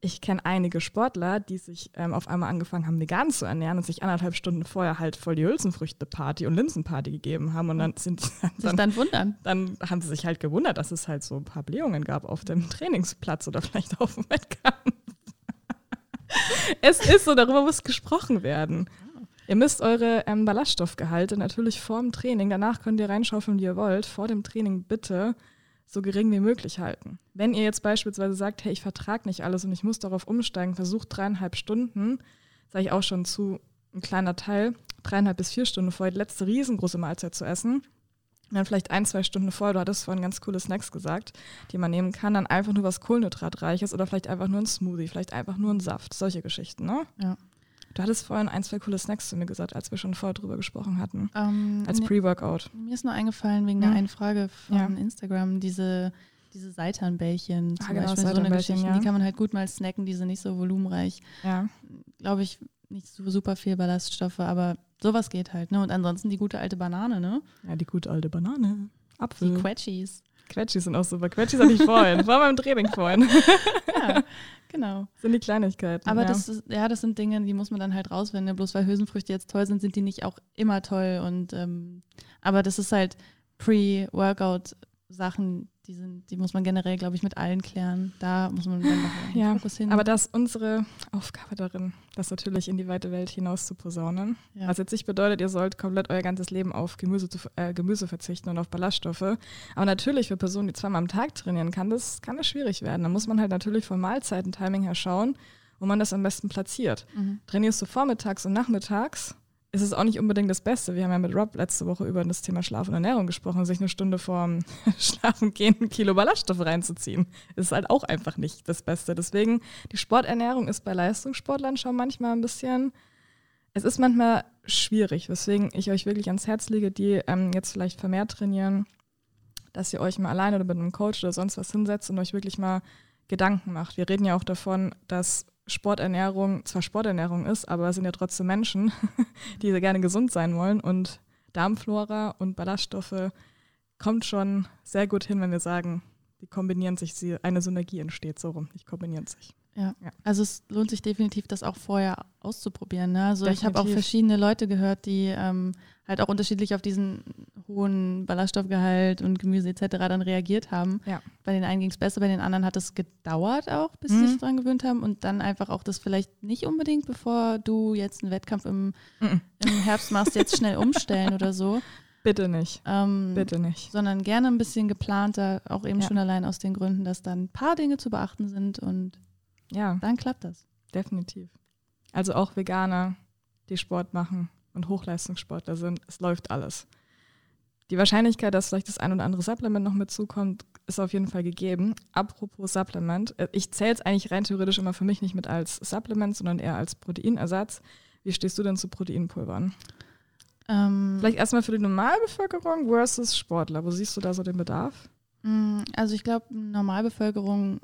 ich kenne einige Sportler, die sich ähm, auf einmal angefangen haben, vegan zu ernähren und sich anderthalb Stunden vorher halt voll die Hülsenfrüchte-Party und Linsenparty gegeben haben. Und dann sind dann, sich dann wundern. Dann haben sie sich halt gewundert, dass es halt so ein paar Blähungen gab auf dem Trainingsplatz oder vielleicht auf dem Wettkampf. es ist so, darüber muss gesprochen werden. Ihr müsst eure ähm, Ballaststoffgehalte natürlich vor dem Training, danach könnt ihr reinschaufeln, wie ihr wollt, vor dem Training bitte so gering wie möglich halten. Wenn ihr jetzt beispielsweise sagt, hey, ich vertrage nicht alles und ich muss darauf umsteigen, versucht dreieinhalb Stunden, sage ich auch schon zu, ein kleiner Teil, dreieinhalb bis vier Stunden vorher die letzte riesengroße Mahlzeit zu essen. Und dann vielleicht ein, zwei Stunden vorher, du hattest vorhin ganz coole Snacks gesagt, die man nehmen kann, dann einfach nur was Kohlenhydratreiches oder vielleicht einfach nur ein Smoothie, vielleicht einfach nur ein Saft, solche Geschichten, ne? Ja. Du hattest vorhin ein, zwei coole Snacks zu mir gesagt, als wir schon vorher drüber gesprochen hatten. Ähm, als Pre-Workout. Mir ist nur eingefallen wegen der einen Frage von ja. Instagram, diese, diese Seitanbällchen zum ah, genau, Beispiel, so eine Geschichte, ja. die kann man halt gut mal snacken, die sind nicht so volumenreich. Ja. Glaube ich, nicht so super viel Ballaststoffe, aber sowas geht halt, ne? Und ansonsten die gute alte Banane, ne? Ja, die gute alte Banane. Apfel. Die Quetschis. Quetschis sind auch super. Quetschis hatte ich vorhin. Vor meinem Training vorhin. ja, genau. Das sind die Kleinigkeiten. Aber ja. das ist, ja, das sind Dinge, die muss man dann halt rausfinden. Bloß weil Hülsenfrüchte jetzt toll sind, sind die nicht auch immer toll. Und ähm, aber das ist halt Pre-Workout-Sachen, die sind, die muss man generell, glaube ich, mit allen klären. Da muss man dann noch ja, Fokus hin. Aber das ist unsere Aufgabe darin, das natürlich in die weite Welt hinaus zu posaunen. Ja. Was jetzt nicht bedeutet, ihr sollt komplett euer ganzes Leben auf Gemüse, zu, äh, Gemüse verzichten und auf Ballaststoffe. Aber natürlich für Personen, die zweimal am Tag trainieren, kann das, kann das schwierig werden. Da muss man halt natürlich vom Mahlzeiten-Timing her schauen, wo man das am besten platziert. Mhm. Trainierst du vormittags und nachmittags, ist es auch nicht unbedingt das Beste. Wir haben ja mit Rob letzte Woche über das Thema Schlaf und Ernährung gesprochen, sich eine Stunde vorm Schlafen gehen ein Kilo Ballaststoffe reinzuziehen. Ist halt auch einfach nicht das Beste. Deswegen, die Sporternährung ist bei Leistungssportlern schon manchmal ein bisschen, es ist manchmal schwierig, weswegen ich euch wirklich ans Herz lege, die ähm, jetzt vielleicht vermehrt trainieren, dass ihr euch mal alleine oder mit einem Coach oder sonst was hinsetzt und euch wirklich mal Gedanken macht. Wir reden ja auch davon, dass Sporternährung zwar Sporternährung ist, aber es sind ja trotzdem Menschen, die gerne gesund sein wollen. Und Darmflora und Ballaststoffe kommt schon sehr gut hin, wenn wir sagen, die kombinieren sich, eine Synergie entsteht so rum, nicht kombinieren sich. Ja. ja. also es lohnt sich definitiv, das auch vorher auszuprobieren. Ne? Also definitiv. ich habe auch verschiedene Leute gehört, die ähm, halt auch unterschiedlich auf diesen hohen Ballaststoffgehalt und Gemüse etc. dann reagiert haben. Ja. Bei den einen ging es besser, bei den anderen hat es gedauert auch, bis mhm. sie sich daran gewöhnt haben und dann einfach auch das vielleicht nicht unbedingt, bevor du jetzt einen Wettkampf im, mhm. im Herbst machst, jetzt schnell umstellen oder so. Bitte nicht. Ähm, Bitte nicht. Sondern gerne ein bisschen geplanter, auch eben ja. schon allein aus den Gründen, dass dann ein paar Dinge zu beachten sind und ja. Dann klappt das. Definitiv. Also auch Veganer, die Sport machen und Hochleistungssportler sind, es läuft alles. Die Wahrscheinlichkeit, dass vielleicht das ein oder andere Supplement noch mitzukommt, ist auf jeden Fall gegeben. Apropos Supplement, äh, ich zähle es eigentlich rein theoretisch immer für mich nicht mit als Supplement, sondern eher als Proteinersatz. Wie stehst du denn zu Proteinpulvern? Ähm, Vielleicht erstmal für die Normalbevölkerung versus Sportler. Wo siehst du da so den Bedarf? Mm, also ich glaube, Normalbevölkerung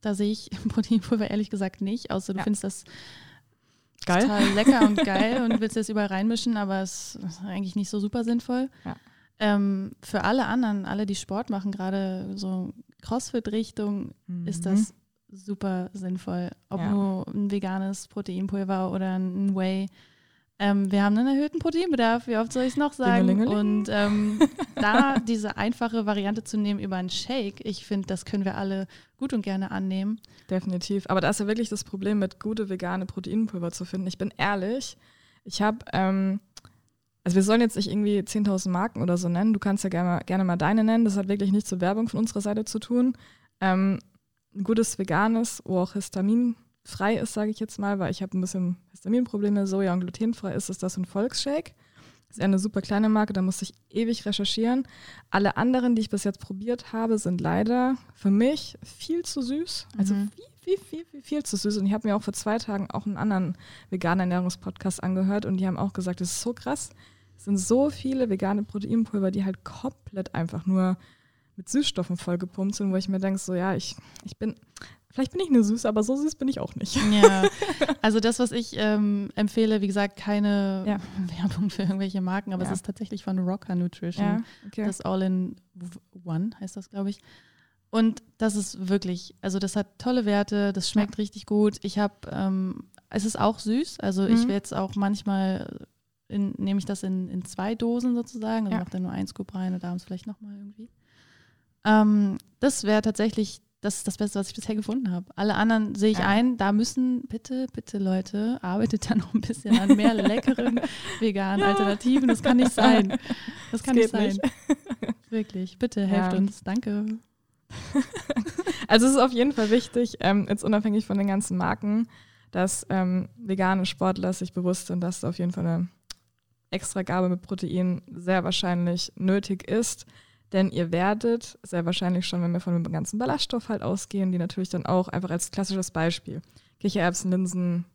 da sehe ich Proteinpulver ehrlich gesagt nicht, außer du ja. findest das geil. total lecker und geil und willst es überall reinmischen, aber es ist eigentlich nicht so super sinnvoll. Ja. Ähm, für alle anderen, alle, die Sport machen, gerade so Crossfit-Richtung, mhm. ist das super sinnvoll. Ob ja. nur ein veganes Proteinpulver oder ein Whey. Ähm, wir haben einen erhöhten Proteinbedarf, wie oft soll ich es noch sagen? Dingelingeling. Und ähm, da diese einfache Variante zu nehmen über einen Shake, ich finde, das können wir alle gut und gerne annehmen. Definitiv. Aber da ist ja wirklich das Problem, mit gute vegane Proteinpulver zu finden. Ich bin ehrlich, ich habe, ähm, also wir sollen jetzt nicht irgendwie 10.000 Marken oder so nennen. Du kannst ja gerne, gerne mal deine nennen. Das hat wirklich nichts zur Werbung von unserer Seite zu tun. Ähm, ein gutes veganes, wo auch Histamin frei ist, sage ich jetzt mal, weil ich habe ein bisschen Histaminprobleme, Soja und glutenfrei ist, ist das ein Volksshake. Das ist eine super kleine Marke, da musste ich ewig recherchieren. Alle anderen, die ich bis jetzt probiert habe, sind leider für mich viel zu süß. Also mhm. viel, viel, viel, viel, viel zu süß. Und ich habe mir auch vor zwei Tagen auch einen anderen veganen Ernährungspodcast angehört und die haben auch gesagt, das ist so krass. Es sind so viele vegane Proteinpulver, die halt komplett einfach nur mit Süßstoffen vollgepumpt sind, wo ich mir denke, so ja, ich, ich bin, Vielleicht bin ich nur süß, aber so süß bin ich auch nicht. Ja, also das, was ich ähm, empfehle, wie gesagt, keine ja. Werbung für irgendwelche Marken, aber ja. es ist tatsächlich von Rocker Nutrition. Okay. Das All-in-One heißt das, glaube ich. Und das ist wirklich, also das hat tolle Werte, das schmeckt richtig gut. Ich habe, ähm, es ist auch süß, also mhm. ich werde jetzt auch manchmal, in, nehme ich das in, in zwei Dosen sozusagen, also mache dann nur ein Scoop rein und abends vielleicht nochmal irgendwie. Ähm, das wäre tatsächlich das ist das Beste, was ich bisher gefunden habe. Alle anderen sehe ich ja. ein, da müssen bitte, bitte Leute, arbeitet da noch ein bisschen an mehr leckeren veganen ja. Alternativen. Das kann nicht sein. Das kann das nicht sein. Nicht. Wirklich, bitte helft ja. uns. Danke. Also es ist auf jeden Fall wichtig, ähm, jetzt unabhängig von den ganzen Marken, dass ähm, vegane Sportler sich bewusst sind, dass auf jeden Fall eine extra Gabe mit Protein sehr wahrscheinlich nötig ist. Denn ihr werdet sehr wahrscheinlich schon, wenn wir von dem ganzen Ballaststoff halt ausgehen, die natürlich dann auch einfach als klassisches Beispiel. Kichererbsen, Linsen,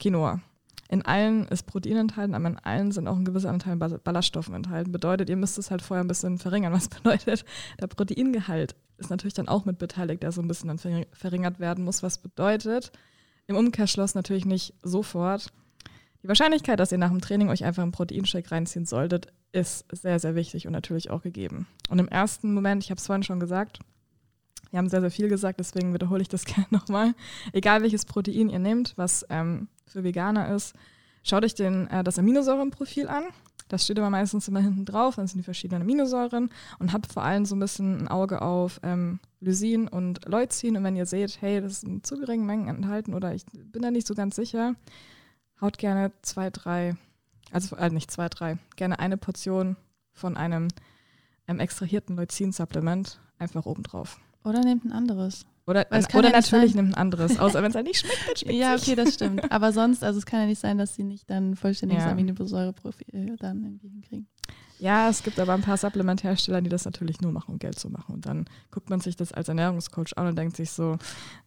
Quinoa. In allen ist Protein enthalten, aber in allen sind auch ein gewisser Anteil Ballaststoffen enthalten. Bedeutet, ihr müsst es halt vorher ein bisschen verringern. Was bedeutet, der Proteingehalt ist natürlich dann auch mit beteiligt, der so ein bisschen dann verringert werden muss. Was bedeutet, im Umkehrschluss natürlich nicht sofort. Die Wahrscheinlichkeit, dass ihr nach dem Training euch einfach einen Proteinshake reinziehen solltet, ist sehr, sehr wichtig und natürlich auch gegeben. Und im ersten Moment, ich habe es vorhin schon gesagt, wir haben sehr, sehr viel gesagt, deswegen wiederhole ich das gerne nochmal. Egal welches Protein ihr nehmt, was ähm, für Veganer ist, schaut euch den, äh, das Aminosäurenprofil an. Das steht immer meistens immer hinten drauf, dann sind die verschiedenen Aminosäuren und habt vor allem so ein bisschen ein Auge auf ähm, Lysin und Leucin. Und wenn ihr seht, hey, das in zu geringen Mengen enthalten oder ich bin da nicht so ganz sicher, haut gerne zwei, drei also äh, nicht zwei, drei, gerne eine Portion von einem ähm, extrahierten Leucin-Supplement einfach obendrauf. Oder nehmt ein anderes. Oder, äh, oder ja natürlich nimmt ein anderes, außer wenn es halt nicht schmeckt, dann schmeckt Ja, okay, das stimmt. Aber sonst, also es kann ja nicht sein, dass sie nicht dann vollständiges ja. Aminosäureprofil dann irgendwie hinkriegen. Ja, es gibt aber ein paar Supplementhersteller, die das natürlich nur machen, um Geld zu machen. Und dann guckt man sich das als Ernährungscoach an und denkt sich so,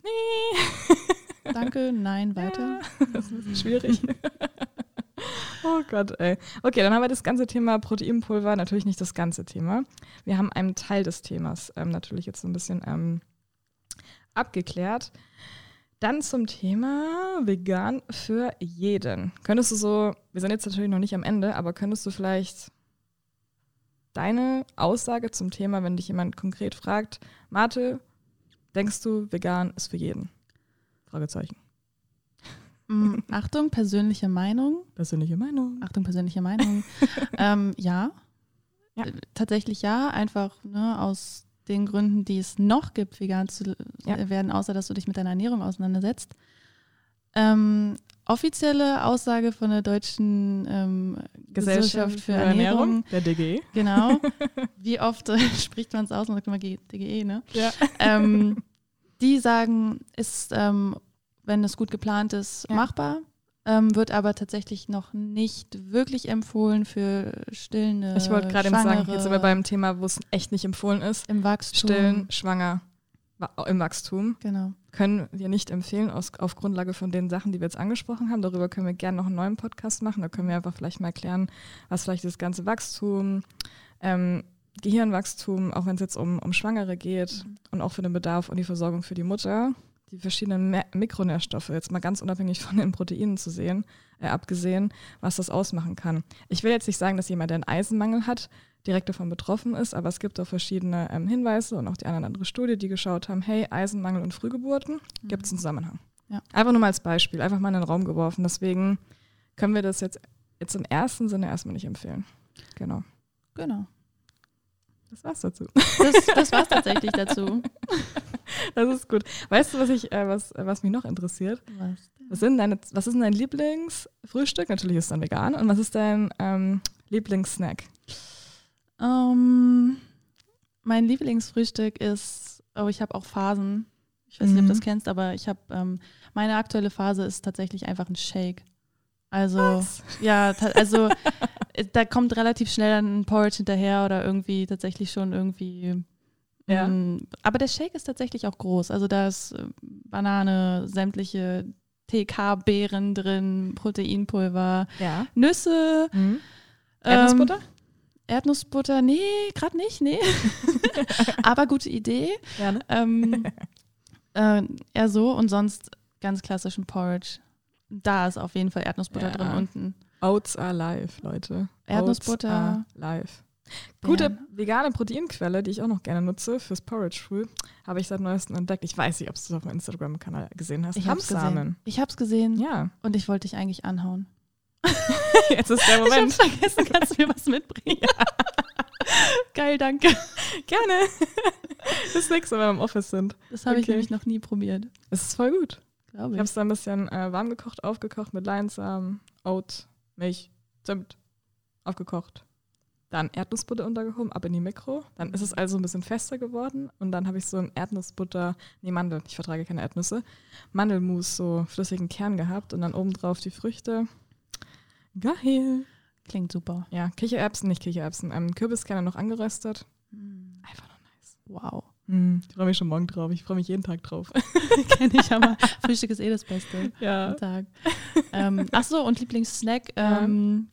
nee. Danke, nein, weiter. Ja, das ist schwierig. Oh Gott, ey. Okay, dann haben wir das ganze Thema Proteinpulver, natürlich nicht das ganze Thema. Wir haben einen Teil des Themas ähm, natürlich jetzt so ein bisschen ähm, abgeklärt. Dann zum Thema vegan für jeden. Könntest du so, wir sind jetzt natürlich noch nicht am Ende, aber könntest du vielleicht deine Aussage zum Thema, wenn dich jemand konkret fragt, Mate, denkst du, vegan ist für jeden? Fragezeichen. Mm, Achtung, persönliche Meinung. Persönliche Meinung. Achtung, persönliche Meinung. ähm, ja. ja. Äh, tatsächlich ja, einfach ne, aus den Gründen, die es noch gibt, vegan zu ja. werden, außer dass du dich mit deiner Ernährung auseinandersetzt. Ähm, offizielle Aussage von der deutschen ähm, Gesellschaft, Gesellschaft, für, für Ernährung, Ernährung, der DGE. Genau. Wie oft äh, spricht man es aus? Man sagt immer DGE, ne? Ja. Ähm, die sagen, ist ähm, wenn es gut geplant ist, ja. machbar. Ähm, wird aber tatsächlich noch nicht wirklich empfohlen für stillende. Ich wollte gerade sagen, jetzt sind wir beim Thema, wo es echt nicht empfohlen ist. Im Wachstum. Stillen, schwanger, im Wachstum. Genau. Können wir nicht empfehlen, aus, auf Grundlage von den Sachen, die wir jetzt angesprochen haben. Darüber können wir gerne noch einen neuen Podcast machen. Da können wir einfach vielleicht mal erklären, was vielleicht das ganze Wachstum, ähm, Gehirnwachstum, auch wenn es jetzt um, um Schwangere geht mhm. und auch für den Bedarf und die Versorgung für die Mutter die verschiedenen Mikronährstoffe, jetzt mal ganz unabhängig von den Proteinen zu sehen, äh, abgesehen, was das ausmachen kann. Ich will jetzt nicht sagen, dass jemand, der einen Eisenmangel hat, direkt davon betroffen ist, aber es gibt auch verschiedene ähm, Hinweise und auch die eine oder andere Studie, die geschaut haben, hey, Eisenmangel und Frühgeburten, mhm. gibt es einen Zusammenhang. Ja. Einfach nur mal als Beispiel, einfach mal in den Raum geworfen. Deswegen können wir das jetzt, jetzt im ersten Sinne erstmal nicht empfehlen. Genau. Genau. Das war's dazu. Das, das war's tatsächlich dazu. Das ist gut. Weißt du, was ich, äh, was, was mich noch interessiert? Was, was, sind deine, was ist denn dein Lieblingsfrühstück? Natürlich ist es dann vegan. Und was ist dein ähm, Lieblingssnack? Um, ähm, mein Lieblingsfrühstück ist, oh, ich habe auch Phasen. Ich weiß nicht, ob du das mhm. kennst, aber ich habe, ähm, meine aktuelle Phase ist tatsächlich einfach ein Shake. Also, Was? ja, also da kommt relativ schnell ein Porridge hinterher oder irgendwie tatsächlich schon irgendwie. Ja. Ähm, aber der Shake ist tatsächlich auch groß. Also da ist äh, Banane, sämtliche TK-Beeren drin, Proteinpulver, ja. Nüsse. Mhm. Erdnussbutter? Ähm, Erdnussbutter, nee, gerade nicht, nee. aber gute Idee. Ja, ne? ähm, äh, eher so und sonst ganz klassischen Porridge. Da ist auf jeden Fall Erdnussbutter ja. drin unten. Oats are live, Leute. Erdnussbutter. live. Gute Beeren. vegane Proteinquelle, die ich auch noch gerne nutze fürs Porridge früh, habe ich seit neuestem entdeckt. Ich weiß nicht, ob du es auf meinem Instagram-Kanal gesehen hast. Ich hab's gesehen. Hanfsamen. Ich hab's gesehen Ja, und ich wollte dich eigentlich anhauen. jetzt ist der Ich Moment. hab's vergessen, kannst du mir was mitbringen? Geil, danke. Gerne. Das nächste Mal, wenn wir im Office sind. Das habe ich Okay. nämlich noch nie probiert, Es ist voll gut. Glaube Ich ich. habe es da ein bisschen äh, warm gekocht, aufgekocht mit Leinsamen, Oat, Milch, Zimt, aufgekocht. Dann Erdnussbutter untergehoben, ab in die Mikro. Dann ist es also ein bisschen fester geworden. Und dann habe ich so ein Erdnussbutter, nee, Mandel, ich vertrage keine Erdnüsse, Mandelmus, so flüssigen Kern gehabt und dann obendrauf die Früchte. Geil. Klingt super. Ja, Kichererbsen, nicht Kichererbsen, ähm, Kürbiskerne noch angeröstet. Hm. Einfach nur nice. Wow. Mm, ich freue mich schon morgen drauf. Ich freue mich jeden Tag drauf. Kenne ich aber. Frühstück ist eh das Beste ja. am Tag. ähm, ach so, und Lieblingssnack, ähm,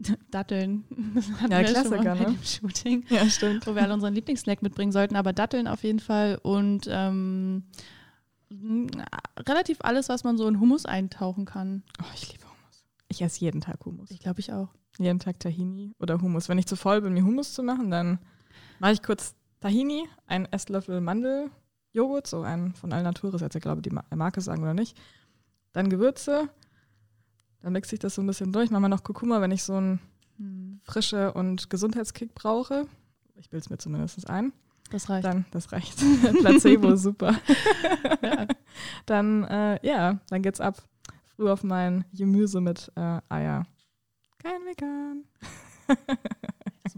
Datteln. Das hatten Ja, wir schon mal Klassiker, ne? dem Shooting, Ja, stimmt. wo wir alle unseren Lieblingssnack mitbringen sollten, aber Datteln auf jeden Fall und ähm, relativ alles, was man so in Hummus eintauchen kann. Oh, ich liebe Hummus. Ich esse jeden Tag Hummus. Ich glaube ich auch. Jeden Tag Tahini oder Hummus. Wenn ich zu voll bin, mir Hummus zu machen, dann mache ich kurz Tahini, einen Esslöffel Mandeljoghurt, so einen von Alnatura, ist jetzt ja glaube ich die Ma- Marke sagen oder nicht. Dann Gewürze, dann mixe ich das so ein bisschen durch. Mache mal noch Kurkuma, wenn ich so einen Hm, frische und Gesundheitskick brauche. Ich bilde es mir zumindest ein. Das reicht. Dann, das reicht. Placebo, super. Ja. Dann, äh, ja, dann geht's ab. Früh auf mein Gemüse mit äh, Eier. Kein Vegan.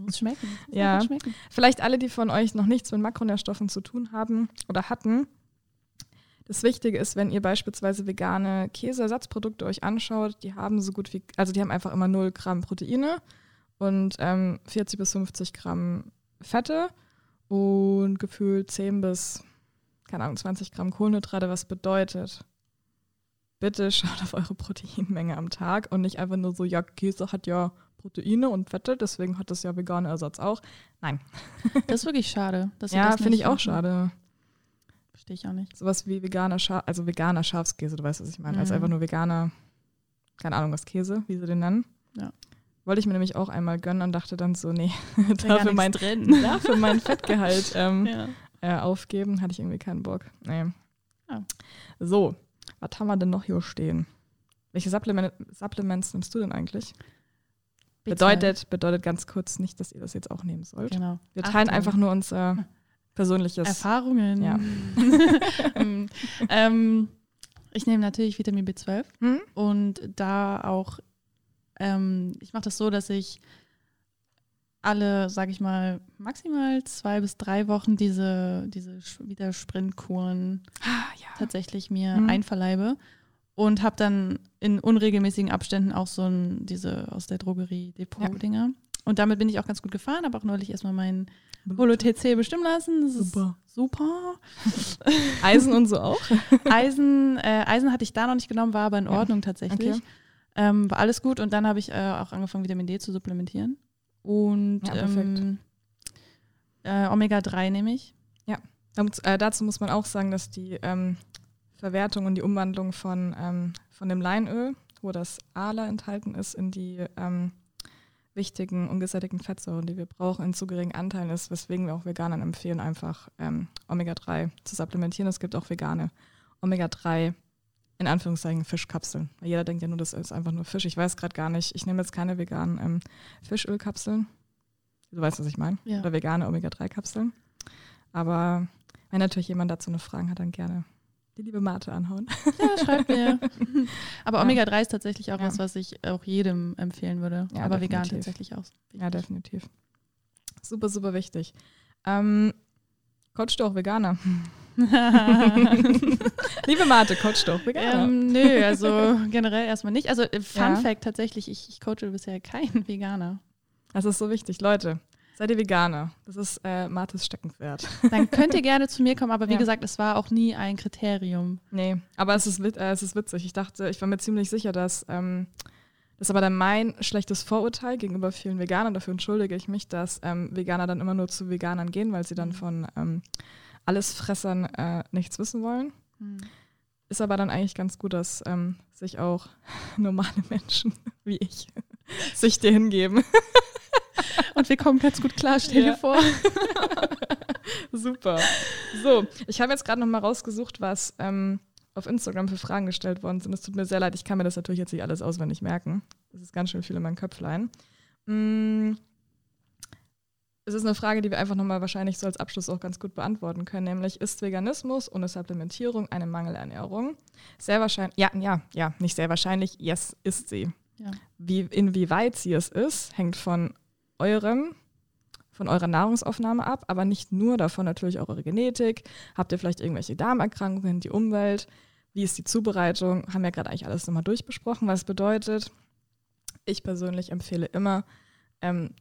Muss schmecken. Muss Ja. schmecken. Vielleicht alle, die von euch noch nichts mit Makronährstoffen zu tun haben oder hatten. Das Wichtige ist, wenn ihr beispielsweise vegane Käseersatzprodukte euch anschaut, die haben so gut wie, also die haben einfach immer 0 Gramm Proteine und ähm, 40 bis 50 Gramm Fette und gefühlt 10 bis, keine Ahnung, 20 Gramm Kohlenhydrate, was bedeutet, bitte schaut auf eure Proteinmenge am Tag und nicht einfach nur so, ja, Käse hat ja Proteine und Fette, deswegen hat das ja vegane Ersatz auch. Nein. Das ist wirklich schade. Ja, finde ich auch schade. Verstehe ich auch nicht. Sowas wie veganer Schaf, also veganer Schafskäse, du weißt, was ich meine. Also Mhm. einfach nur veganer, keine Ahnung, was Käse, wie sie den nennen. Ja. Wollte ich mir nämlich auch einmal gönnen und dachte dann so, nee, ja dafür mein, drin. dafür mein Fettgehalt ähm, Ja. äh, aufgeben, hatte ich irgendwie keinen Bock. Nee. Ah. So, was haben wir denn noch hier stehen? Welche Supplement Supplements nimmst du denn eigentlich? B12. Bedeutet, bedeutet ganz kurz nicht, dass ihr das jetzt auch nehmen sollt. Genau. Wir teilen Achtung. einfach nur unser persönliches. Erfahrungen. Ja. ähm, ähm, ich nehme natürlich Vitamin B12 Hm? und da auch, ähm, ich mache das so, dass ich alle, sage ich mal, maximal zwei bis drei Wochen diese, diese Sch- wieder Sprintkuren Ah, ja. tatsächlich mir Mhm. einverleibe und habe dann in unregelmäßigen Abständen auch so ein, diese aus der Drogerie Depot-Dinger. Und damit bin ich auch ganz gut gefahren, habe auch neulich erstmal meinen Holo-TC bestimmen lassen. Das ist Super. super. Eisen und so auch? Eisen, äh, Eisen hatte ich da noch nicht genommen, war aber in Ja. Ordnung tatsächlich. Okay. Ähm, war alles gut und dann habe ich äh, auch angefangen, Vitamin D zu supplementieren. Und Ja, ähm, äh, Omega-3 nehme ich. Und, äh, dazu muss man auch sagen, dass die ähm, Verwertung und die Umwandlung von, ähm, von dem Leinöl, wo das ALA enthalten ist, in die ähm, wichtigen ungesättigten Fettsäuren, die wir brauchen, in zu geringen Anteilen ist, weswegen wir auch Veganern empfehlen, einfach ähm, Omega-3 zu supplementieren. Es gibt auch vegane Omega-3 in Anführungszeichen Fischkapseln. Weil jeder denkt ja nur, das ist einfach nur Fisch. Ich weiß gerade gar nicht. Ich nehme jetzt keine veganen ähm, Fischölkapseln. Du weißt, was ich meine. Ja. Oder vegane Omega-3-Kapseln. Aber wenn natürlich jemand dazu eine Frage hat, dann gerne die liebe Mate anhauen. Ja, schreibt mir. Aber Ja. Omega-3 ist tatsächlich auch Ja. was, was ich auch jedem empfehlen würde. Ja, aber vegan definitiv. tatsächlich auch. Ja, definitiv. Super, super wichtig. Ähm, coachst du auch Veganer? Liebe Mate, coachst du auch Veganer? ähm, nö, also generell erstmal nicht. Also äh, Fun Ja. Fact tatsächlich, ich, ich coache bisher keinen Veganer. das ist so wichtig. Leute, seid ihr Veganer? Das ist äh, Mates Steckenpferd. Dann könnt ihr gerne zu mir kommen, aber wie Ja. gesagt, es war auch nie ein Kriterium. Nee, aber es ist, äh, es ist witzig. Ich dachte, ich war mir ziemlich sicher, dass ähm, das ist aber dann mein schlechtes Vorurteil gegenüber vielen Veganern. Dafür entschuldige ich mich, dass ähm, Veganer dann immer nur zu Veganern gehen, weil sie dann Mhm. von ähm, Allesfressern äh, nichts wissen wollen. Ist aber dann eigentlich ganz gut, dass ähm, sich auch normale Menschen wie ich sich dir hingeben. Und wir kommen ganz gut klar, stell Ja. dir vor. Super. So, ich habe jetzt gerade noch mal rausgesucht, was ähm, auf Instagram für Fragen gestellt worden sind. Es tut mir sehr leid, ich kann mir das natürlich jetzt nicht alles auswendig merken. Das ist ganz schön viel in meinem Köpflein. Mm, es ist eine Frage, die wir einfach nochmal wahrscheinlich so als Abschluss auch ganz gut beantworten können, nämlich ist Veganismus ohne Supplementierung eine Mangelernährung? Sehr wahrscheinlich, ja, ja, ja, nicht sehr wahrscheinlich, yes, ist sie. Ja. Wie, inwieweit sie es ist, hängt von eurem, von eurer Nahrungsaufnahme ab, aber nicht nur davon, natürlich auch eure Genetik. Habt ihr vielleicht irgendwelche Darmerkrankungen, die Umwelt? Wie ist die Zubereitung? Haben wir gerade eigentlich alles nochmal durchbesprochen, was bedeutet. Ich persönlich empfehle immer, ähm,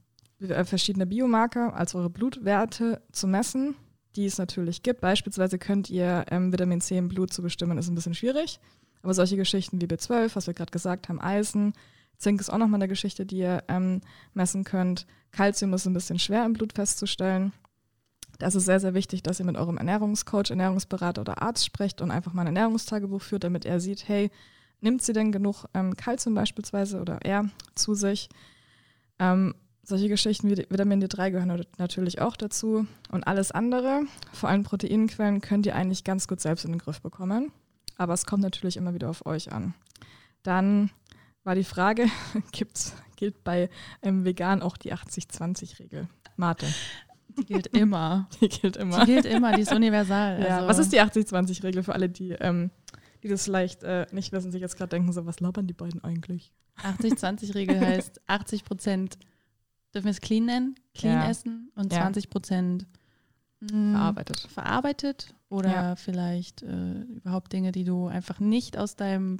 äh, verschiedene Biomarker als eure Blutwerte zu messen, die es natürlich gibt. Beispielsweise könnt ihr ähm, Vitamin C im Blut zu bestimmen, ist ein bisschen schwierig. Aber solche Geschichten wie B12, was wir gerade gesagt haben, Eisen, Zink ist auch nochmal eine Geschichte, die ihr ähm, messen könnt. Calcium ist ein bisschen schwer im Blut festzustellen. Das ist sehr, sehr wichtig, dass ihr mit eurem Ernährungscoach, Ernährungsberater oder Arzt sprecht und einfach mal ein Ernährungstagebuch führt, damit er sieht, hey, nimmt sie denn genug ähm, Calcium beispielsweise oder er zu sich? Ähm, solche Geschichten wie Vitamin D3 gehören natürlich auch dazu. Und alles andere, vor allem Proteinquellen, könnt ihr eigentlich ganz gut selbst in den Griff bekommen. Aber es kommt natürlich immer wieder auf euch an. Dann war die Frage, gibt's, gilt bei ähm, Vegan auch die 80-20-Regel? Marte, Die gilt immer. die gilt Die immer. gilt immer, die ist universal. Ja, also, was ist die 80-20-Regel für alle, die, ähm, die das vielleicht äh, nicht wissen, sich jetzt gerade denken, so was labern die beiden eigentlich? 80-20-Regel heißt 80 Prozent dürfen wir es clean nennen, clean Ja. essen und Ja. 20 Prozent mm, Verarbeitet. verarbeitet oder Ja. vielleicht äh, überhaupt Dinge, die du einfach nicht aus deinem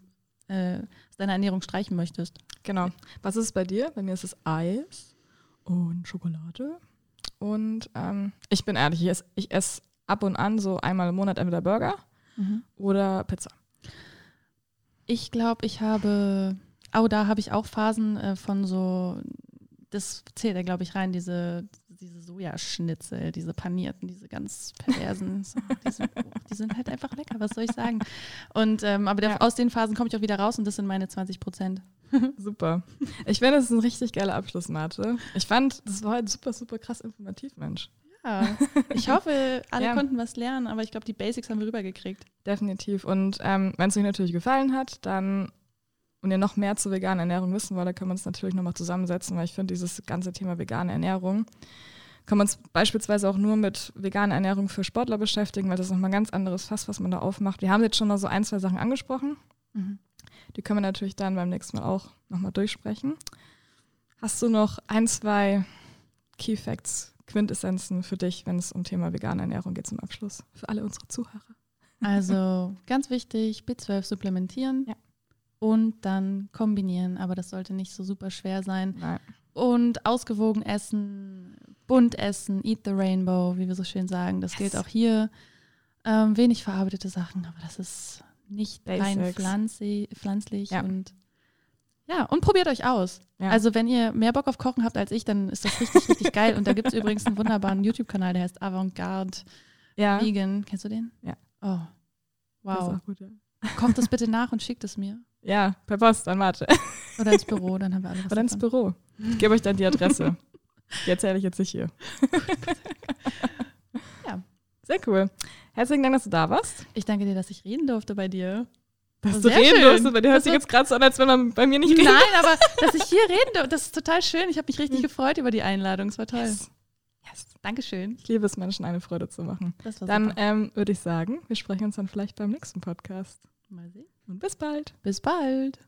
äh, aus deiner Ernährung streichen möchtest. Genau. Was ist es bei dir? Bei mir ist es Eis und Schokolade. Und ähm, ich bin ehrlich, ich esse, ich esse ab und an so einmal im Monat entweder Burger oder Pizza. Ich glaube, ich habe, oh, da habe ich auch Phasen äh, von so, das zählt da, glaube ich, rein, diese, diese Sojaschnitzel, diese panierten, diese ganz perversen, so, die, sind, oh, die sind halt einfach lecker, was soll ich sagen? Und, ähm, aber der, Ja. aus den Phasen komme ich auch wieder raus und das sind meine 20 Prozent. Super. Ich finde, das ist ein richtig geiler Abschluss, Marte. Ich fand, das war halt super, super krass informativ, Mensch. Ja, ich hoffe, alle Ja. konnten was lernen, aber ich glaube, die Basics haben wir rübergekriegt. Definitiv. Und ähm, wenn es euch natürlich gefallen hat, dann und ihr noch mehr zur veganen Ernährung wissen wollt, dann können wir uns natürlich nochmal zusammensetzen, weil ich finde, dieses ganze Thema vegane Ernährung kann man uns beispielsweise auch nur mit veganer Ernährung für Sportler beschäftigen, weil das ist nochmal ein ganz anderes Fass, was man da aufmacht. Wir haben jetzt schon mal so ein, zwei Sachen angesprochen. Die können wir natürlich dann beim nächsten Mal auch nochmal durchsprechen. Hast du noch ein, zwei Key Facts, Quintessenzen für dich, wenn es um Thema vegane Ernährung geht zum Abschluss? Für alle unsere Zuhörer. Also ganz wichtig, B12 supplementieren Ja. Und dann kombinieren, aber das sollte nicht so super schwer sein. Nein. Und ausgewogen essen, bunt essen, eat the rainbow, wie wir so schön sagen. Das gilt auch hier. Ähm, wenig verarbeitete Sachen, aber das ist nicht rein Basics. pflanzlich, pflanzlich Ja. und ja, und probiert euch aus. Ja. Also wenn ihr mehr Bock auf Kochen habt als ich, dann ist das richtig, richtig geil. Und da gibt es übrigens einen wunderbaren YouTube-Kanal, der heißt Avantgarde ja. Vegan. Kennst du den? Ja. Oh, Das ist wow. auch gut, ja. Kocht das bitte nach und schickt es mir. Ja, per Post an Marte. Oder ins Büro, dann haben wir alle was Oder ins davon. Büro. Ich gebe euch dann die Adresse. Die erzähle ich jetzt nicht hier. Ja. Sehr cool. Herzlichen Dank, dass du da warst. Ich danke dir, dass ich reden durfte bei dir. Dass Oh, du reden schön. durftest. Bei dir hört sich jetzt gerade so an, als wenn man bei mir nicht redet. Nein, aber dass ich hier reden durfte, das ist total schön. Ich habe mich richtig gefreut über die Einladung. Es war toll. Yes. Yes. Dankeschön. Ich liebe es, Menschen eine Freude zu machen. Das war Dann ähm, würde ich sagen, wir sprechen uns dann vielleicht beim nächsten Podcast. Mal sehen. Und bis bald. Bis bald.